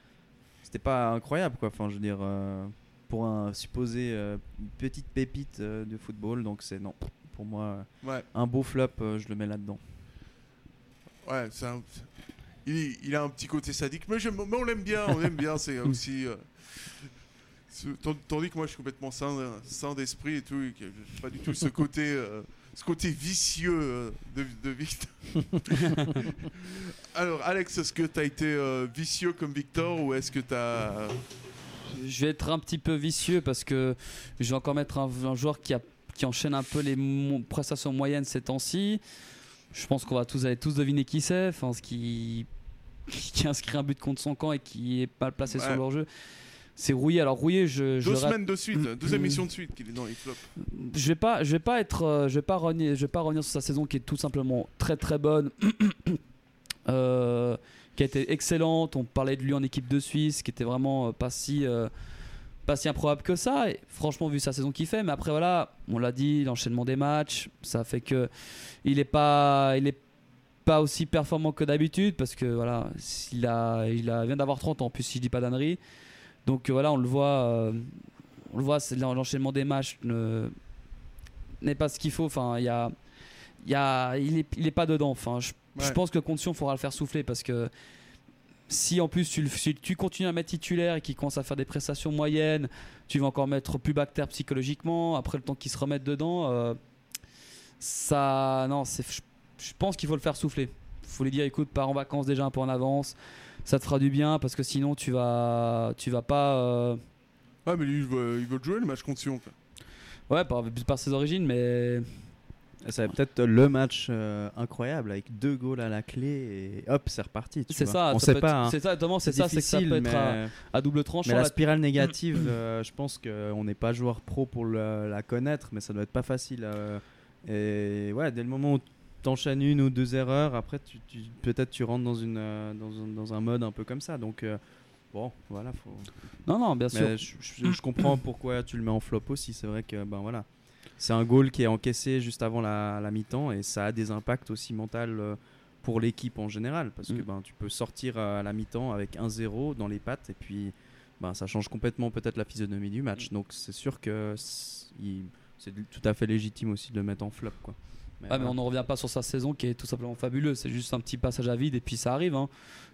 c'était pas incroyable, quoi. Enfin, je veux dire, euh, pour un supposé euh, petite pépite euh, de football, donc c'est non. Pour moi, Ouais. un beau flop, euh, je le mets là-dedans. Ouais, c'est un- il, il a un petit côté sadique, mais, on l'aime bien, on aime bien, c'est aussi... euh, Tandis que moi je suis complètement sain, sain d'esprit et tout, et que pas du tout ce côté, euh, ce côté vicieux euh, de, de Victor. Alors Alex, est-ce que tu as été euh, vicieux comme Victor ou est-ce que tu as... Je vais être un petit peu vicieux parce que je vais encore mettre un, un joueur qui, a, qui enchaîne un peu les mo- prestations moyennes ces temps-ci. Je pense qu'on va tous aller tous deviner qui c'est, enfin, ce qui, qui inscrit un but contre son camp et qui est mal placé Ouais. sur leur jeu. c'est rouillé. Alors rouillé, je, je Deux semaines de suite, Mm, deux mm. émissions de suite qu'il est dans les flops. je vais pas je vais pas être euh, je vais pas revenir je vais pas revenir sur sa saison qui est tout simplement très très bonne euh, qui a été excellente on parlait de lui en équipe de Suisse qui était vraiment euh, pas si pas si improbable que ça et franchement vu sa saison qu'il fait mais après voilà on l'a dit l'enchaînement des matchs ça fait que il est pas il est pas aussi performant que d'habitude parce que voilà il a il a vient d'avoir 30 ans en plus si je dis pas d'annerie donc voilà on le voit euh, on le voit, l'enchaînement des matchs ne- n'est pas ce qu'il faut. Enfin, il y a, il y a, il est, il est pas dedans. Enfin, je, je Ouais. pense que contre Sion, faudra le faire souffler parce que si en plus tu, si tu continues à mettre titulaire et qu'il commence à faire des prestations moyennes, tu vas encore mettre plus bactère psychologiquement. Après le temps qu'il se remette dedans, euh, ça, non, c'est, je, pense qu'il faut le faire souffler. Faut lui dire, écoute, pars en vacances déjà un peu en avance. Ça te fera du bien parce que sinon tu vas, tu vas pas. euh, Ouais, mais lui, il veut, il veut jouer le match contre Sion. Ouais, par, par ses origines, mais Ça va être peut-être le match euh, incroyable avec deux goals à la clé et hop, c'est reparti. c'est ça. On ça sait pas. hein. C'est ça, c'est ça, c'est que ça peut être à, à double tranchant. Mais la spirale négative, euh, je pense qu'on n'est pas joueur pro pour le- la connaître, mais ça doit être pas facile. euh, et ouais, dès le moment où t'enchaînes une ou deux erreurs, après tu, tu- peut-être tu rentres dans, une, euh, dans, un, dans un mode un peu comme ça. Donc euh, bon, voilà. Faut... Non, non, bien sûr. Mais je, je- je comprends pourquoi tu le mets en flop aussi. C'est vrai que ben voilà, c'est un goal qui est encaissé juste avant la, la mi-temps et ça a des impacts aussi mentaux euh, pour l'équipe en général parce que Mm. ben tu peux sortir à la mi-temps avec 1-0 dans les pattes et puis ben ça change complètement peut-être la physionomie du match. Donc c'est sûr que c'est tout à fait légitime aussi de le mettre en flop quoi. Mais Ah, mais on n'en revient pas sur sa saison qui est tout simplement fabuleuse. C'est juste un petit passage à vide et puis ça arrive. hein.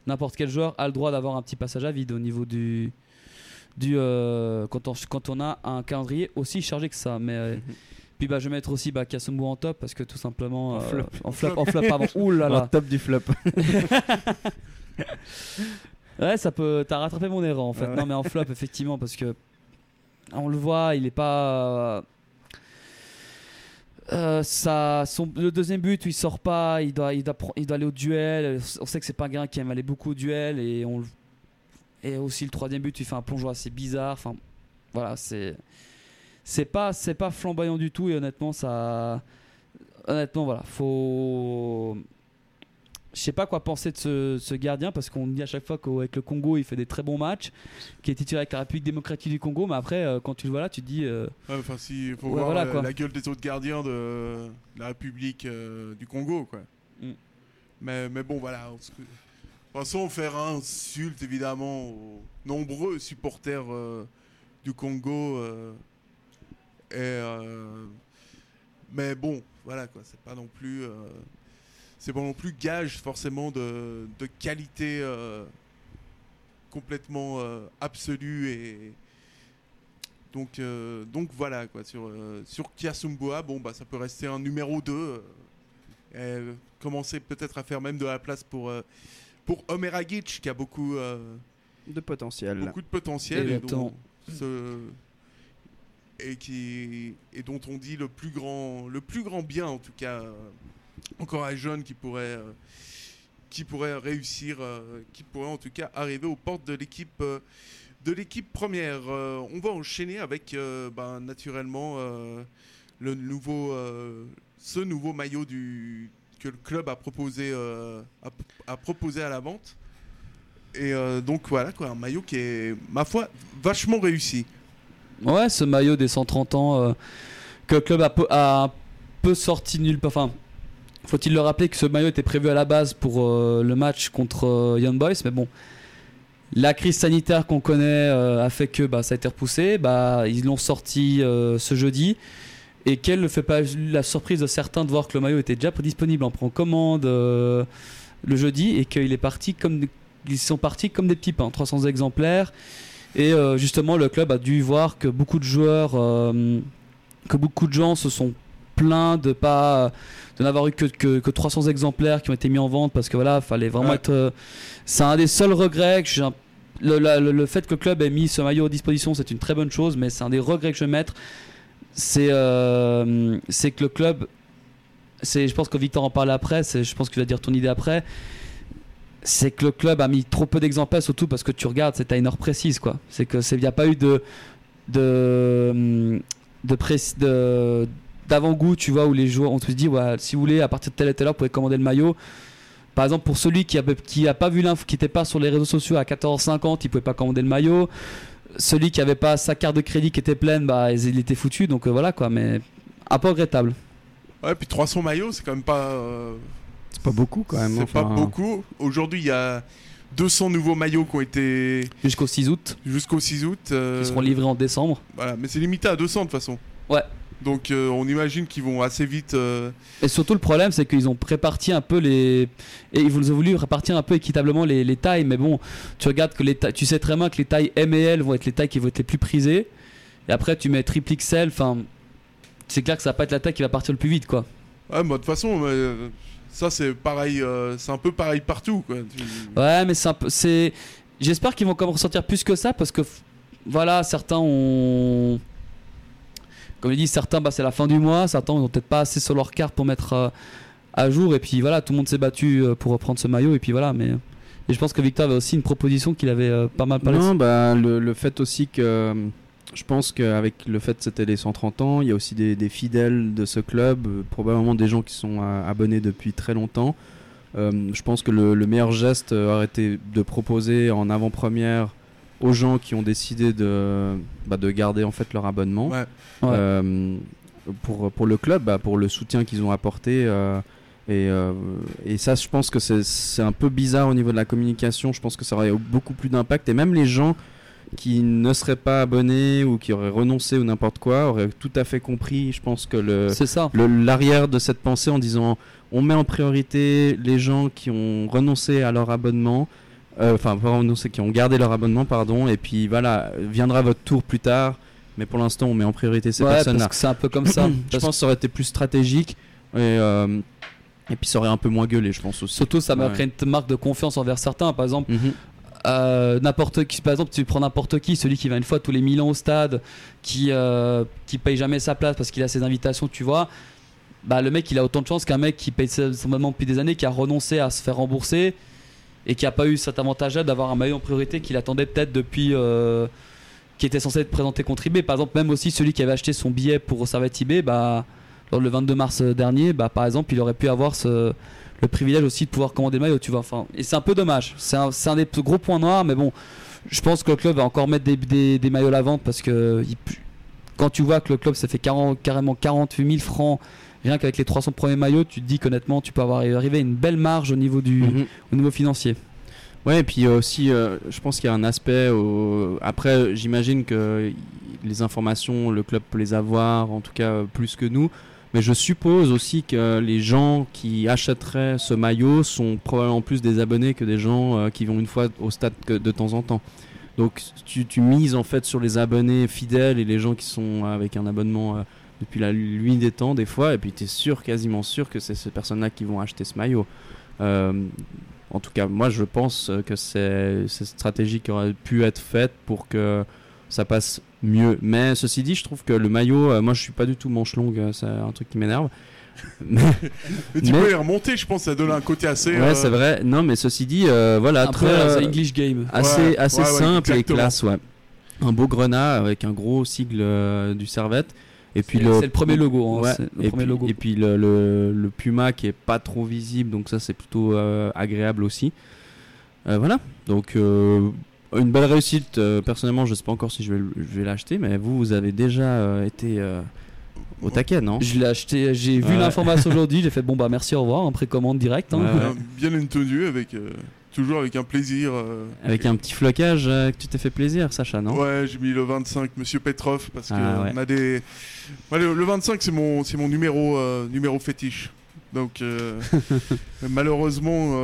N'importe quel joueur a le droit d'avoir un petit passage à vide au niveau du. Du euh, quand, on, quand on a un calendrier aussi chargé que ça. Mais. euh, Mhm. Puis bah, je vais mettre aussi bah, Kasumbu en top parce que tout simplement. En euh, flop. En flop, en flop, pardon. Ouh là En là. top du flop. Ouais, ça peut. T'as rattrapé mon erreur en fait. Ouais. Non, mais en flop, effectivement, parce que. On le voit, il est pas. Euh, ça, son, le deuxième but où il sort pas, il doit, il doit, il doit aller au duel. On sait que c'est pas un gars qui aime aller beaucoup au duel et on le- et aussi le troisième but, il fait un plongeon assez bizarre. Enfin, voilà, c'est c'est pas c'est pas flamboyant du tout et honnêtement ça honnêtement voilà faut je sais pas quoi penser de ce, ce gardien parce qu'on dit à chaque fois qu'avec le Congo il fait des très bons matchs qui est titulaire avec la République démocratique du Congo mais après euh, quand tu le vois là tu te dis euh, Ouais, Enfin, si, faut Ouais, voir voilà, euh, quoi. la gueule des autres gardiens de la République euh, du Congo, quoi. Mm. Mais, mais bon, voilà. on se- Passons faire insulte évidemment aux nombreux supporters euh, du Congo. euh, et, euh, mais bon, voilà quoi. C'est pas non plus. c'est pas non plus gage forcément de, de qualité complètement absolue et, donc, donc voilà quoi sur sur Kiasumbua, bon bah ça peut rester un numéro 2 euh, et euh, commencer peut-être à faire même de la place pour pour Omer Agic qui a beaucoup euh, de potentiel. beaucoup de potentiel et, dont, ce- et qui et dont on dit le plus grand le plus grand bien en tout cas euh, encore un jeune qui pourrait euh, qui pourrait réussir euh, qui pourrait en tout cas arriver aux portes de l'équipe euh, de l'équipe première Euh, on va enchaîner avec euh, ben, naturellement euh, le nouveau euh, ce nouveau maillot du que le club a proposé euh, a, proposé à la vente et euh, donc voilà quoi, un maillot qui est, ma foi, vachement réussi. Ouais, ce maillot des 130 ans euh, que le club a, a peu sorti nulle part. Enfin, faut-il le rappeler que ce maillot était prévu à la base pour euh, le match contre Young Boys, mais bon, la crise sanitaire qu'on connaît a fait que bah, ça a été repoussé. Bah, ils l'ont sorti ce jeudi. Et quelle ne fait pas la surprise de certains de voir que le maillot était déjà disponible en précommande euh, le jeudi et qu'il est parti comme ils sont partis comme des petits pains, 300 exemplaires. Et euh, justement, le club a dû voir que beaucoup de joueurs, euh, que beaucoup de gens se sont plaints de pas de n'avoir eu que, que, que 300 exemplaires qui ont été mis en vente parce que voilà, fallait vraiment Ouais. être. euh, c'est un des seuls regrets que j'ai. un- Le, la- le- le fait que le club ait mis ce maillot à disposition, c'est une très bonne chose, mais c'est un des regrets que je vais mettre. C'est euh, c'est que le club, je pense que Victor en parle après, je pense qu'il va dire ton idée après. c'est que le club a mis trop peu d'exemplaires, surtout parce que tu regardes, c'est à une heure précise, quoi. C'est que il n'y a pas eu de de d'avant-goût, tu vois, où les joueurs, on te dit, si vous voulez, à partir de telle et telle heure, vous pouvez commander le maillot. Par exemple, pour celui qui a, qui a pas vu l'info, qui n'était pas sur les réseaux sociaux à 14h50, il pouvait pas commander le maillot. Celui qui avait pas sa carte de crédit qui était pleine, bah, il était foutu. Donc euh, voilà quoi, mais un peu regrettable. Ouais, puis 300 maillots, c'est quand même pas. euh, C'est pas beaucoup quand même. c'est enfin, pas beaucoup. Aujourd'hui, il y a 200 nouveaux maillots qui ont été Jusqu'au 6 août, jusqu'au 6 août. euh, qui seront livrés en décemembre. Voilà, mais c'est limité à 200 de toute façon. Ouais. Donc euh, on imagine qu'ils vont assez vite. euh, Et surtout, le problème, c'est qu'ils ont réparti un peu les. Et ils ont voulu répartir un peu équitablement les, les tailles. Mais bon, tu regardes que les tailles. Tu sais très bien que les tailles M et L vont être les tailles qui vont être les plus prisées. Et après, tu mets triple XL. Enfin, c'est clair que ça va pas être la taille qui va partir le plus vite, quoi. Ouais, bah, de toute façon, euh, ça c'est pareil. c'est un peu pareil partout. Quoi. Ouais, mais c'est. J'espère qu'ils vont quand même ressortir plus que ça parce que voilà, certains ont. Comme je dis, certains, bah, c'est la fin du mois. Certains, ils ont peut-être pas assez sur leur carte pour mettre euh, à jour. Et puis voilà, tout le monde s'est battu euh, pour reprendre ce maillot. Et puis voilà, mais. Je pense que Victor avait aussi une proposition qu'il avait euh, pas mal parlé. Non, bah, le, fait aussi que je pense qu'avec le fait que c'était les 130 ans, il y a aussi des, fidèles de ce club, probablement des gens qui sont abonnés depuis très longtemps. Je pense que le, le meilleur geste aurait été de proposer en avant-première aux gens qui ont décidé de, bah, de garder en fait leur abonnement Ouais. Ouais. Euh, pour, pour le club, bah, pour le soutien qu'ils ont apporté. euh, et, euh, et ça, je pense que c'est c'est un peu bizarre au niveau de la communication. Je pense que ça aurait eu beaucoup plus d'impact. Et même les gens qui ne seraient pas abonnés ou qui auraient renoncé ou n'importe quoi auraient tout à fait compris. Je pense que le C'est ça. le- l'arrière de cette pensée en disant on met en priorité les gens qui ont renoncé à leur abonnement. Euh, Enfin, pas renoncé, qui ont gardé leur abonnement, pardon. Et puis voilà, viendra votre tour plus tard. Mais pour l'instant, on met en priorité ces Ouais, personnes-là. c'est un peu comme ça. Je pense que ça aurait été plus stratégique et, euh, et puis ça aurait un peu moins gueulé, je pense aussi. Surtout, ça m'a Ouais. créé une marque de confiance envers certains. Par exemple. Euh, n'importe qui par exemple tu prends n'importe qui celui qui va une fois tous les 1000 ans au stade qui euh, qui paye jamais sa place parce qu'il a ses invitations tu vois bah le mec il a autant de chance qu'un mec qui paye son abonnement depuis des années qui a renoncé à se faire rembourser et qui a pas eu cet avantage là d'avoir un maillot en priorité qu'il attendait peut-être depuis euh, qui était censé être présenté contribué par exemple même aussi celui qui avait acheté son billet pour Servette bah lors le 22 mars dernier bah par exemple il aurait pu avoir le privilège aussi de pouvoir commander le maillot, tu vois. Et c'est un peu dommage. C'est un, des gros points noirs, mais bon, je pense que le club va encore mettre des, maillots à la vente parce que quand tu vois que le club ça fait 40 carrément 48 000 francs rien qu'avec les 300 premiers maillots, tu te dis qu'honnêtement tu peux avoir arrivé à une belle marge au niveau du Mhm. au niveau financier. Ouais, et puis euh, aussi, euh, je pense qu'il y a un aspect. au- Après, j'imagine que les informations, le club peut les avoir, en tout cas euh, plus que nous. Mais je suppose aussi que les gens qui achèteraient ce maillot sont probablement plus des abonnés que des gens euh, qui vont une fois au stade que de temps en temps. Donc tu, tu mises en fait sur les abonnés fidèles et les gens qui sont avec un abonnement euh, depuis la nuit des temps des fois, et puis tu es sûr, quasiment sûr que c'est ces personnes-là qui vont acheter ce maillot. Euh, en tout cas, moi je pense euh, que c'est cette stratégie qui aurait pu être faite pour que ça passe mieux. Mais ceci dit, je trouve que le maillot, euh, moi je suis pas du tout manche longue, c'est un truc qui m'énerve. Mais- Mais tu Mais- peux les remonter, je pense, ça donne un côté assez. ouais, euh, c'est vrai. Non, mais ceci dit, euh, voilà, Un très peu euh, English Game. assez, Ouais, assez ouais, ouais, simple et classe, ouais. Un beau grenat avec un gros sigle euh, du Servette. Et puis C'est- le, premier logo, hein, Ouais, c'est le et, premier puis, logo. et puis le, le, le puma qui est pas trop visible, donc ça c'est plutôt euh, agréable aussi. Euh, voilà, donc euh, une belle réussite. euh, personnellement, je sais pas encore si je vais, le- je vais l'acheter, mais vous, vous avez déjà euh, été euh, au taquet, non? Je l'ai acheté, j'ai vu l'information aujourd'hui, j'ai fait bon bah merci au revoir, en précommande direct. hein. Ouais, ouais. Bien, bien entendu, avec, euh, toujours avec un plaisir. euh, Avec un petit flocage euh, que tu t'es fait plaisir, Sacha, non? Ouais, j'ai mis le 25, Monsieur Petrov, parce que Ah, ouais. on a des. Ouais, le, le 25, c'est mon, c'est mon numéro, euh, numéro fétiche. Donc, malheureusement,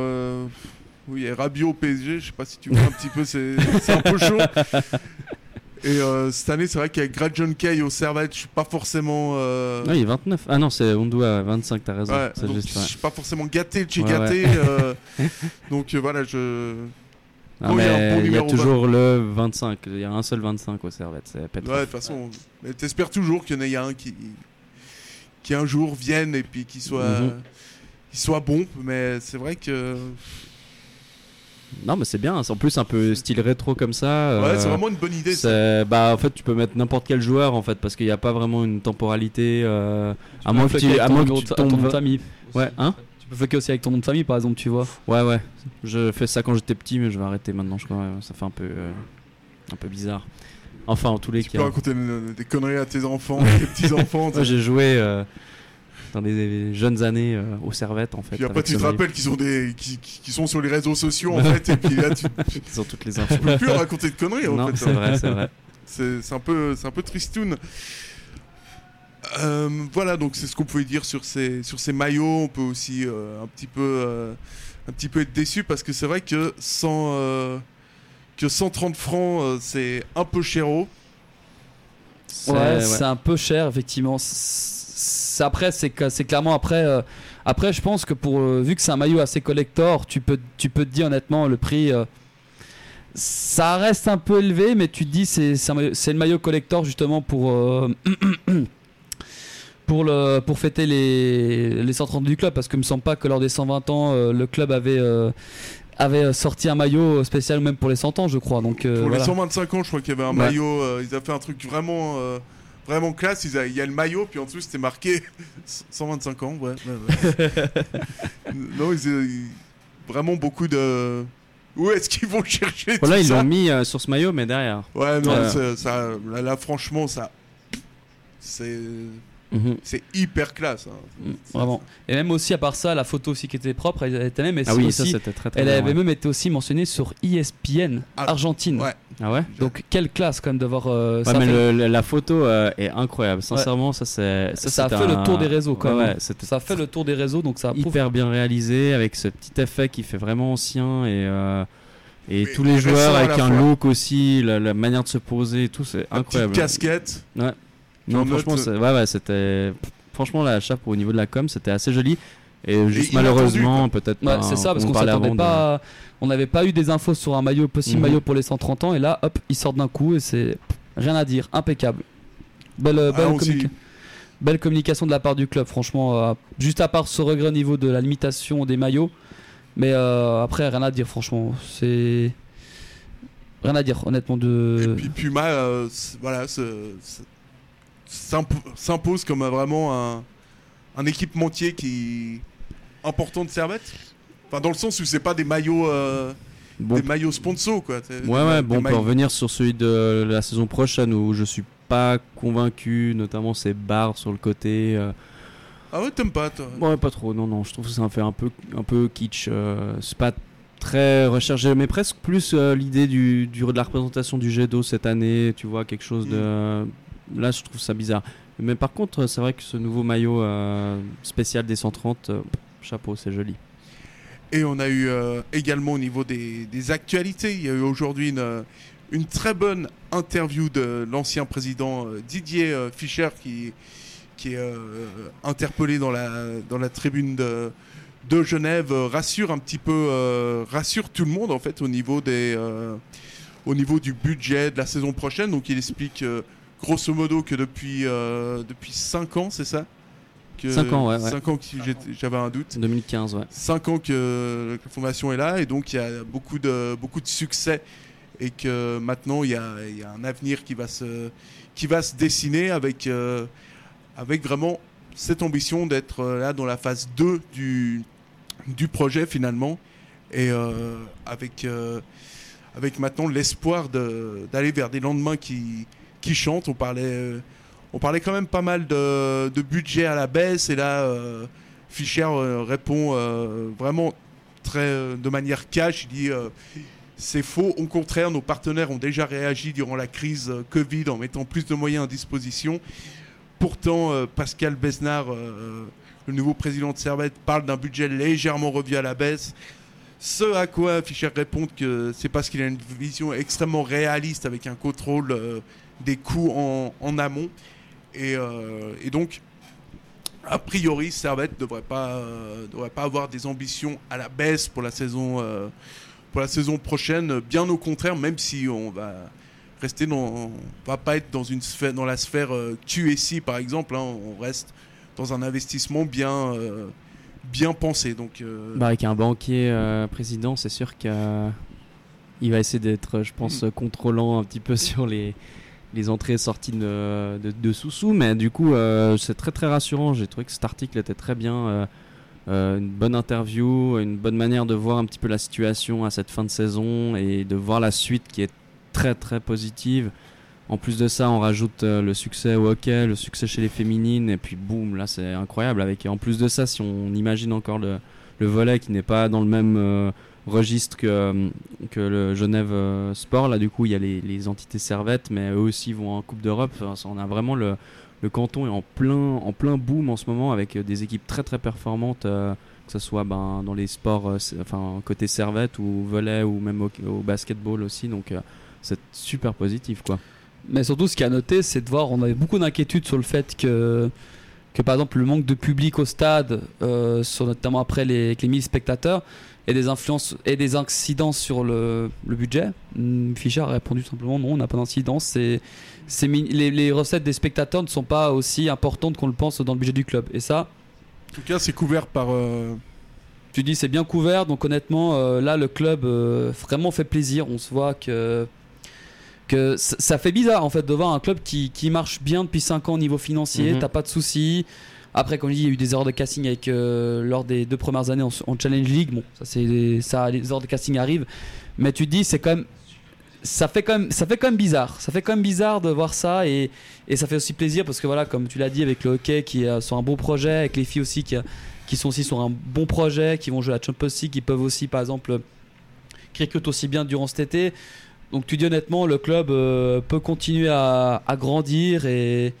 oui, et Rabiot au PSG, je sais pas si tu vois un petit peu, c'est un peu chaud. Et euh, cette année, c'est vrai qu'avec Gradjon Kay au Servette, je suis pas forcément. euh, Ah, il est 29. Ah non, c'est Ondoa 25, t'as raison. ouais, donc, juste, je ouais. suis pas forcément gâté chez Ouais, gâté. euh, donc euh, voilà, je. Non, Quand il y a mais bon il y a toujours le 25. Il y a un seul 25 au Servette, c'est. Ouais, de toute façon, mais t'espères toujours qu'il y en ait un qui, qui un jour vienne et puis qui soit, Mhm. qui soit bon. Mais c'est vrai que Non, mais c'est bien. C'est en plus un peu style rétro comme ça. Ouais, euh, c'est vraiment une bonne idée. ça. Bah, en fait, tu peux mettre n'importe quel joueur en fait, parce qu'il n'y a pas vraiment une temporalité. euh, à moins que tu, à moins que tu ton nom tombes. de famille. Ouais, hein Tu peux floquer aussi avec ton nom de famille, par exemple, tu vois. Ouais, ouais. Je fais ça quand j'étais petit, mais je vais arrêter maintenant. Je crois. Ça fait un peu, euh, un peu bizarre. Enfin, en tous les Tu peux cas. raconter des, des conneries à tes enfants, tes petits-enfants. Moi, j'ai joué euh, dans des jeunes années euh, aux servettes en fait. Puis après, tu te rappelles qu'ils ont des, qui, sont sur les réseaux sociaux en fait, et puis là, tu, tu Ils ont toutes les infos. peux plus raconter de conneries en non, fait. c'est vrai, c'est vrai. C'est un peu, c'est un peu tristoun. Euh, voilà, donc c'est ce qu'on pouvait dire sur ces, sur ces maillots. On peut aussi euh, un petit peu, euh, un petit peu être déçu parce que c'est vrai que 100, euh, que 130 francs, euh, c'est un peu. C'est- Ouais, ouais. c'est un peu cher, effectivement. Après, c'est clairement après. euh, Après, je pense que pour euh, vu que c'est un maillot assez collector, tu peux, tu peux te dire honnêtement le prix. euh, ça reste un peu élevé, mais tu te dis c'est c'est le maillot collector justement pour pour le pour fêter les les 130 du club parce que il me semble pas que lors des 120 ans le club avait avait sorti un maillot spécial même pour les 100 ans, je crois. Donc Pour voilà. les 125 ans, je crois qu'il y avait un Ouais. maillot. ils avaient fait un truc vraiment, vraiment classe. Il y a le maillot, puis en dessous c'était marqué 125 ans. Ouais, ouais, ouais. non, ils, euh, ils- vraiment beaucoup de. Où est-ce qu'ils vont chercher Voilà, tout ils ça l'ont mis euh, sur ce maillot, mais derrière. Ouais, non, ça, là, là, franchement, ça. C'est. Mhm. C'est hyper classe. hein. Mm, Vraiment. Et même aussi, à part ça, la photo aussi qui était propre, elle était même Ah oui, aussi, ça c'était très très elle bien, avait ouais. même été aussi mentionnée sur ESPN Ah, Argentine. ouais. Ah ouais? Donc quelle classe quand même d'avoir euh, Ouais, ça mais fait- le- le- la photo euh, est incroyable. Sincèrement, ça c'est. ça, a fait un- le tour des réseaux quand Ouais, même. ça a fait le tour des réseaux donc ça prouve hyper bien réalisé avec ce petit effet qui fait vraiment ancien et. euh, et Mais tous les joueurs avec un fois. look aussi, la, la manière de se poser et tout, c'est incroyable. petite casquette. Ouais. Non, en franchement, ouais, ouais, c'était. Franchement, la chape au niveau de la com, c'était assez joli. Et juste malheureusement, peut-être Ouais, pas, c'est ça parce on qu'on s'attendait on n'avait pas eu des infos sur un maillot possible Mhm. maillot pour les 130 ans et là hop, ils sortent d'un coup et c'est rien à dire, impeccable. Belle Ah, belle, aussi- communica- belle communication de la part du club franchement euh, juste à part ce regret au niveau de la limitation des maillots mais euh, après rien à dire franchement, c'est rien à dire honnêtement Et de puis Puma, euh, voilà, s'impose comme vraiment un, un équipementier qui important de Servette. Enfin, dans le sens où c'est pas des maillots, euh, Bon, des maillots sponsors, quoi. Ouais, ouais, bon, on peut revenir sur celui de la saison prochaine où je suis pas convaincu, notamment ces barres sur le côté. euh, Ah ouais, t'aimes pas, toi? Ouais, pas trop, non, non, je trouve que ça fait un peu, un peu kitsch. euh, c'est pas très recherché, mais presque plus euh, l'idée du, du- de la représentation du jet d'eau cette année, tu vois, quelque chose de. Là, je trouve ça bizarre. Mais par contre, c'est vrai que ce nouveau maillot euh, spécial des 130, euh, chapeau, c'est joli. Et on a eu euh, également au niveau des, actualités, il y a eu aujourd'hui une, euh, très bonne interview de l'ancien président euh, Didier euh, Fischer qui, est euh, interpellé dans la, tribune de, Genève, euh, rassure un petit peu, euh, rassure tout le monde en fait au niveau, euh, du budget de la saison prochaine. Donc il explique euh, grosso modo que depuis, euh, depuis 5 ans, c'est ça que Cinq ans, ouais, ouais. 5 ans que j'avais un doute. 2015, ouais. 5 ans que la formation est là et donc il y a beaucoup de, beaucoup de succès et que maintenant il y a, il y a un avenir qui va se, qui va se dessiner avec, euh, avec vraiment cette ambition d'être euh, là dans la phase 2 du, du projet finalement et euh, avec, euh, avec maintenant l'espoir de- d'aller vers des lendemains qui, qui chantent. On parlait, euh, on parlait quand même pas mal de, budget à la baisse et là euh, Fischer euh, répond vraiment très, de manière cash. Il dit c'est faux. Au contraire, nos partenaires ont déjà réagi durant la crise Covid en mettant plus de moyens à disposition. Pourtant, Pascal Besnard, le nouveau président de Servette, parle d'un budget légèrement revu à la baisse. Ce à quoi Fischer répond que c'est parce qu'il a une vision extrêmement réaliste avec un contrôle des coûts en, en amont. Et, euh, et donc, a priori, Servette ne devrait pas, euh, devrait pas avoir des ambitions à la baisse pour la saison, euh, pour la saison prochaine. Bien au contraire, même si on va rester dans, on va pas être dans une sphère, dans la sphère euh, QSI par exemple. hein, on reste dans un investissement bien, euh, bien pensé. Donc, euh, Bah, avec un banquier président, c'est sûr qu'il va essayer d'être, je pense, Mm. contrôlant un petit peu sur les, les entrées et sorties de, de. Mais du coup, euh, c'est très très rassurant. J'ai trouvé que cet article était très bien. euh, euh, une bonne interview, une bonne manière de voir un petit peu la situation à cette fin de saison et de voir la suite qui est très très positive. En plus de ça, on rajoute le succès au hockey, le succès chez les féminines, et puis boum, là c'est incroyable. Avec, et en plus de ça, si on imagine encore le, le volet qui n'est pas dans le même registre que, que le Genève euh, Sport, là du coup il y a les, les entités servettes, mais eux aussi vont en Coupe d'Europe. On a vraiment le, le canton est en plein, en plein boom en ce moment avec euh, des équipes très très performantes, euh, que ce soit ben, dans les sports, enfin côté servette ou volet ou même au, au basketball aussi. Donc c'est super positif quoi. Mais surtout, ce qui a noté, c'est de voir, on avait beaucoup d'inquiétudes sur le fait que, que, par exemple, le manque de public au stade, notamment après les, les 1000 spectateurs, et des influences et des incidences sur le, le budget. Hmm, Fischer a répondu simplement non, on n'a pas d'incidence. C'est, les, les recettes des spectateurs ne sont pas aussi importantes qu'on le pense dans le budget du club. Et ça, en tout cas, c'est couvert par. euh, tu dis c'est bien couvert, donc honnêtement, euh, là le club euh, vraiment fait plaisir. On se voit que que ça, ça fait bizarre en fait de voir un club qui, qui marche bien depuis 5 ans au niveau financier, Mhm. t'as pas de soucis. Après, comme je dis, il y a eu des erreurs de casting avec, euh, lors des deux premières années en, en Challenge League. Bon, ça, c'est, ça, les erreurs de casting arrivent. Mais tu te dis, c'est quand même. Ça fait, quand même, ça fait quand même bizarre. Ça fait quand même bizarre de voir ça. Et, et ça fait aussi plaisir parce que, voilà, comme tu l'as dit, avec le hockey qui est sur un beau projet, avec les filles aussi qui, qui sont aussi sur un bon projet, qui vont jouer à la Champions League, qui peuvent aussi, par exemple, recruter aussi bien durant cet été. Donc tu dis honnêtement, le club euh, peut continuer à, à grandir et,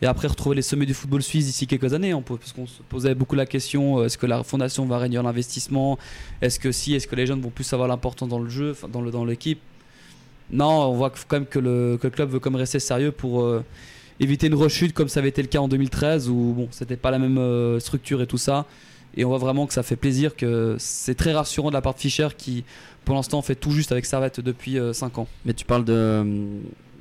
et après retrouver les sommets du football suisse d'ici quelques années. Parce qu'on se posait beaucoup la question euh, est-ce que la fondation va réunir l'investissement Est-ce que si Est-ce que les jeunes vont plus avoir l'importance dans le jeu, dans dans l'équipe? Non, on voit quand même que le, club veut comme rester sérieux pour euh, éviter une rechute comme ça avait été le cas en 2013 où bon, c'était pas la même euh, structure et tout ça. Et on voit vraiment que ça fait plaisir, que c'est très rassurant de la part de Fischer qui, pour l'instant, fait tout juste avec Servette depuis 5 ans. Mais tu parles de, euh,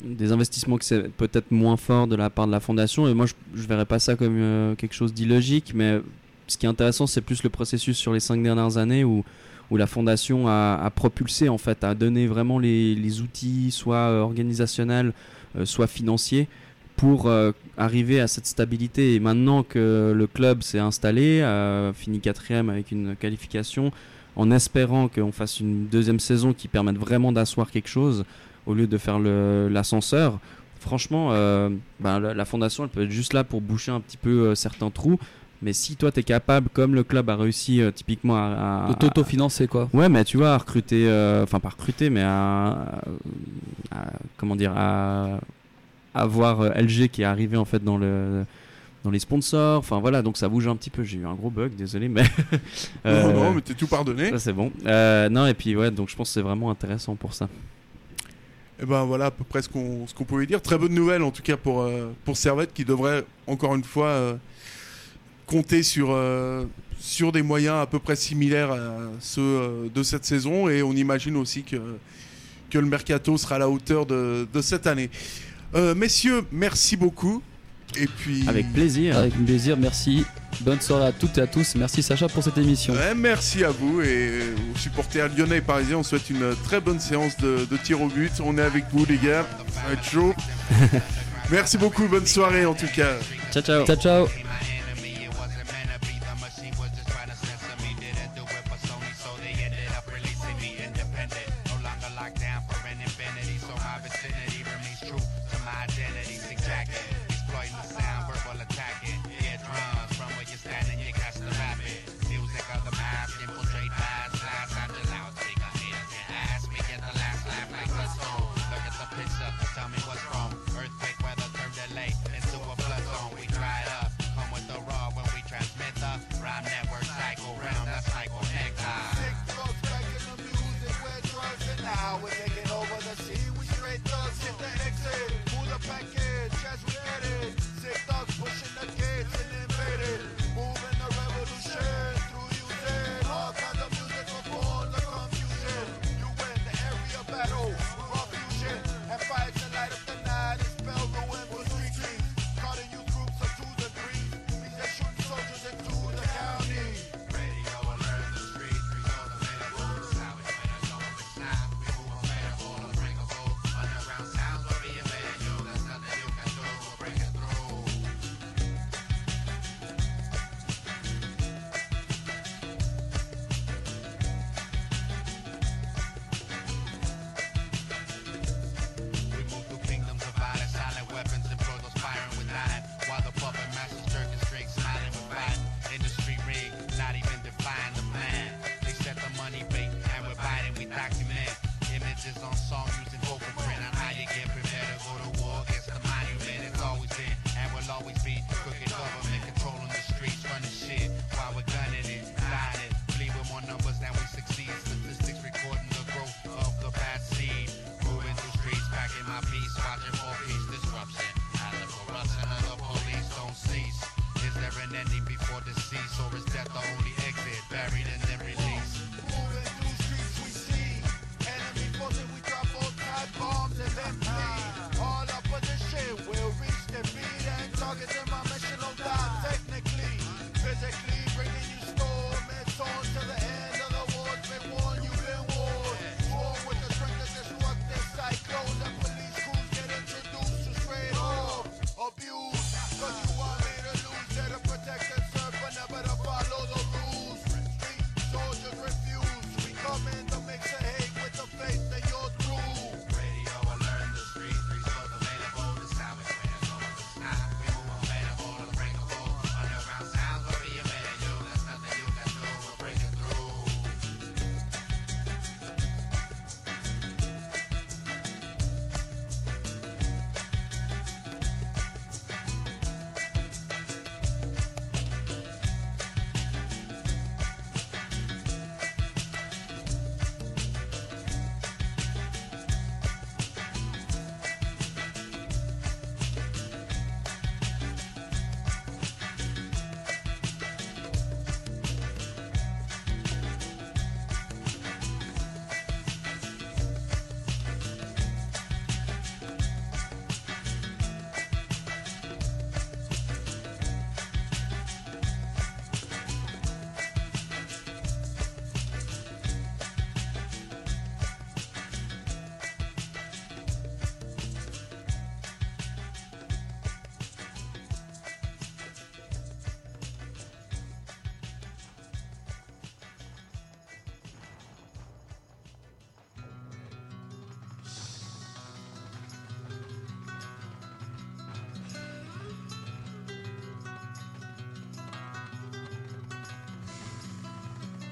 des investissements que c'est peut-être moins fort de la part de la fondation, et moi je, je verrais pas ça comme euh, quelque chose d'illogique, mais ce qui est intéressant, c'est plus le processus sur les cinq dernières années où, où la fondation a, propulsé, en fait, a donné vraiment les, les outils, soit euh, organisationnels, euh, soit financiers, pour arriver à cette stabilité. Et maintenant que le club s'est installé, fini quatrième avec une qualification, en espérant qu'on fasse une deuxième saison qui permette vraiment d'asseoir quelque chose au lieu de faire l'ascenseur. Franchement, euh, ben, la, la fondation, elle peut être juste là pour boucher un petit peu euh, certains trous. Mais si toi, tu es capable, comme le club a réussi euh, typiquement à, à- De t'auto-financer, quoi. Ouais, mais tu vois, à recruter, euh, enfin pas recruter, mais à, à- comment dire, à avoir euh, LG qui est arrivé en fait dans le dans les sponsors. Enfin voilà, donc ça bouge un petit peu. J'ai eu un gros bug, désolé, mais Non, non, mais t'es tout pardonné. Ça c'est bon. Euh, non et puis ouais, donc je pense que c'est vraiment intéressant pour ça. Et ben voilà à peu près ce qu'on pouvait dire. Très bonne nouvelle en tout cas pour, euh, pour Servette qui devrait encore une fois euh, compter sur, euh, sur des moyens à peu près similaires à ceux de cette saison et on imagine aussi que, que le mercato sera à la hauteur de, de cette année. Messieurs, merci beaucoup. Et puis... Avec plaisir. Avec plaisir, merci. Bonne soirée à toutes et à tous. Merci Sacha pour cette émission. Ouais, merci à vous et aux supporters lyonnais et parisiens. On souhaite une très bonne séance de, de tir au but. On est avec vous, les gars. Ça va être chaud. merci beaucoup. Bonne soirée en tout cas. Ciao, ciao. Ciao, ciao.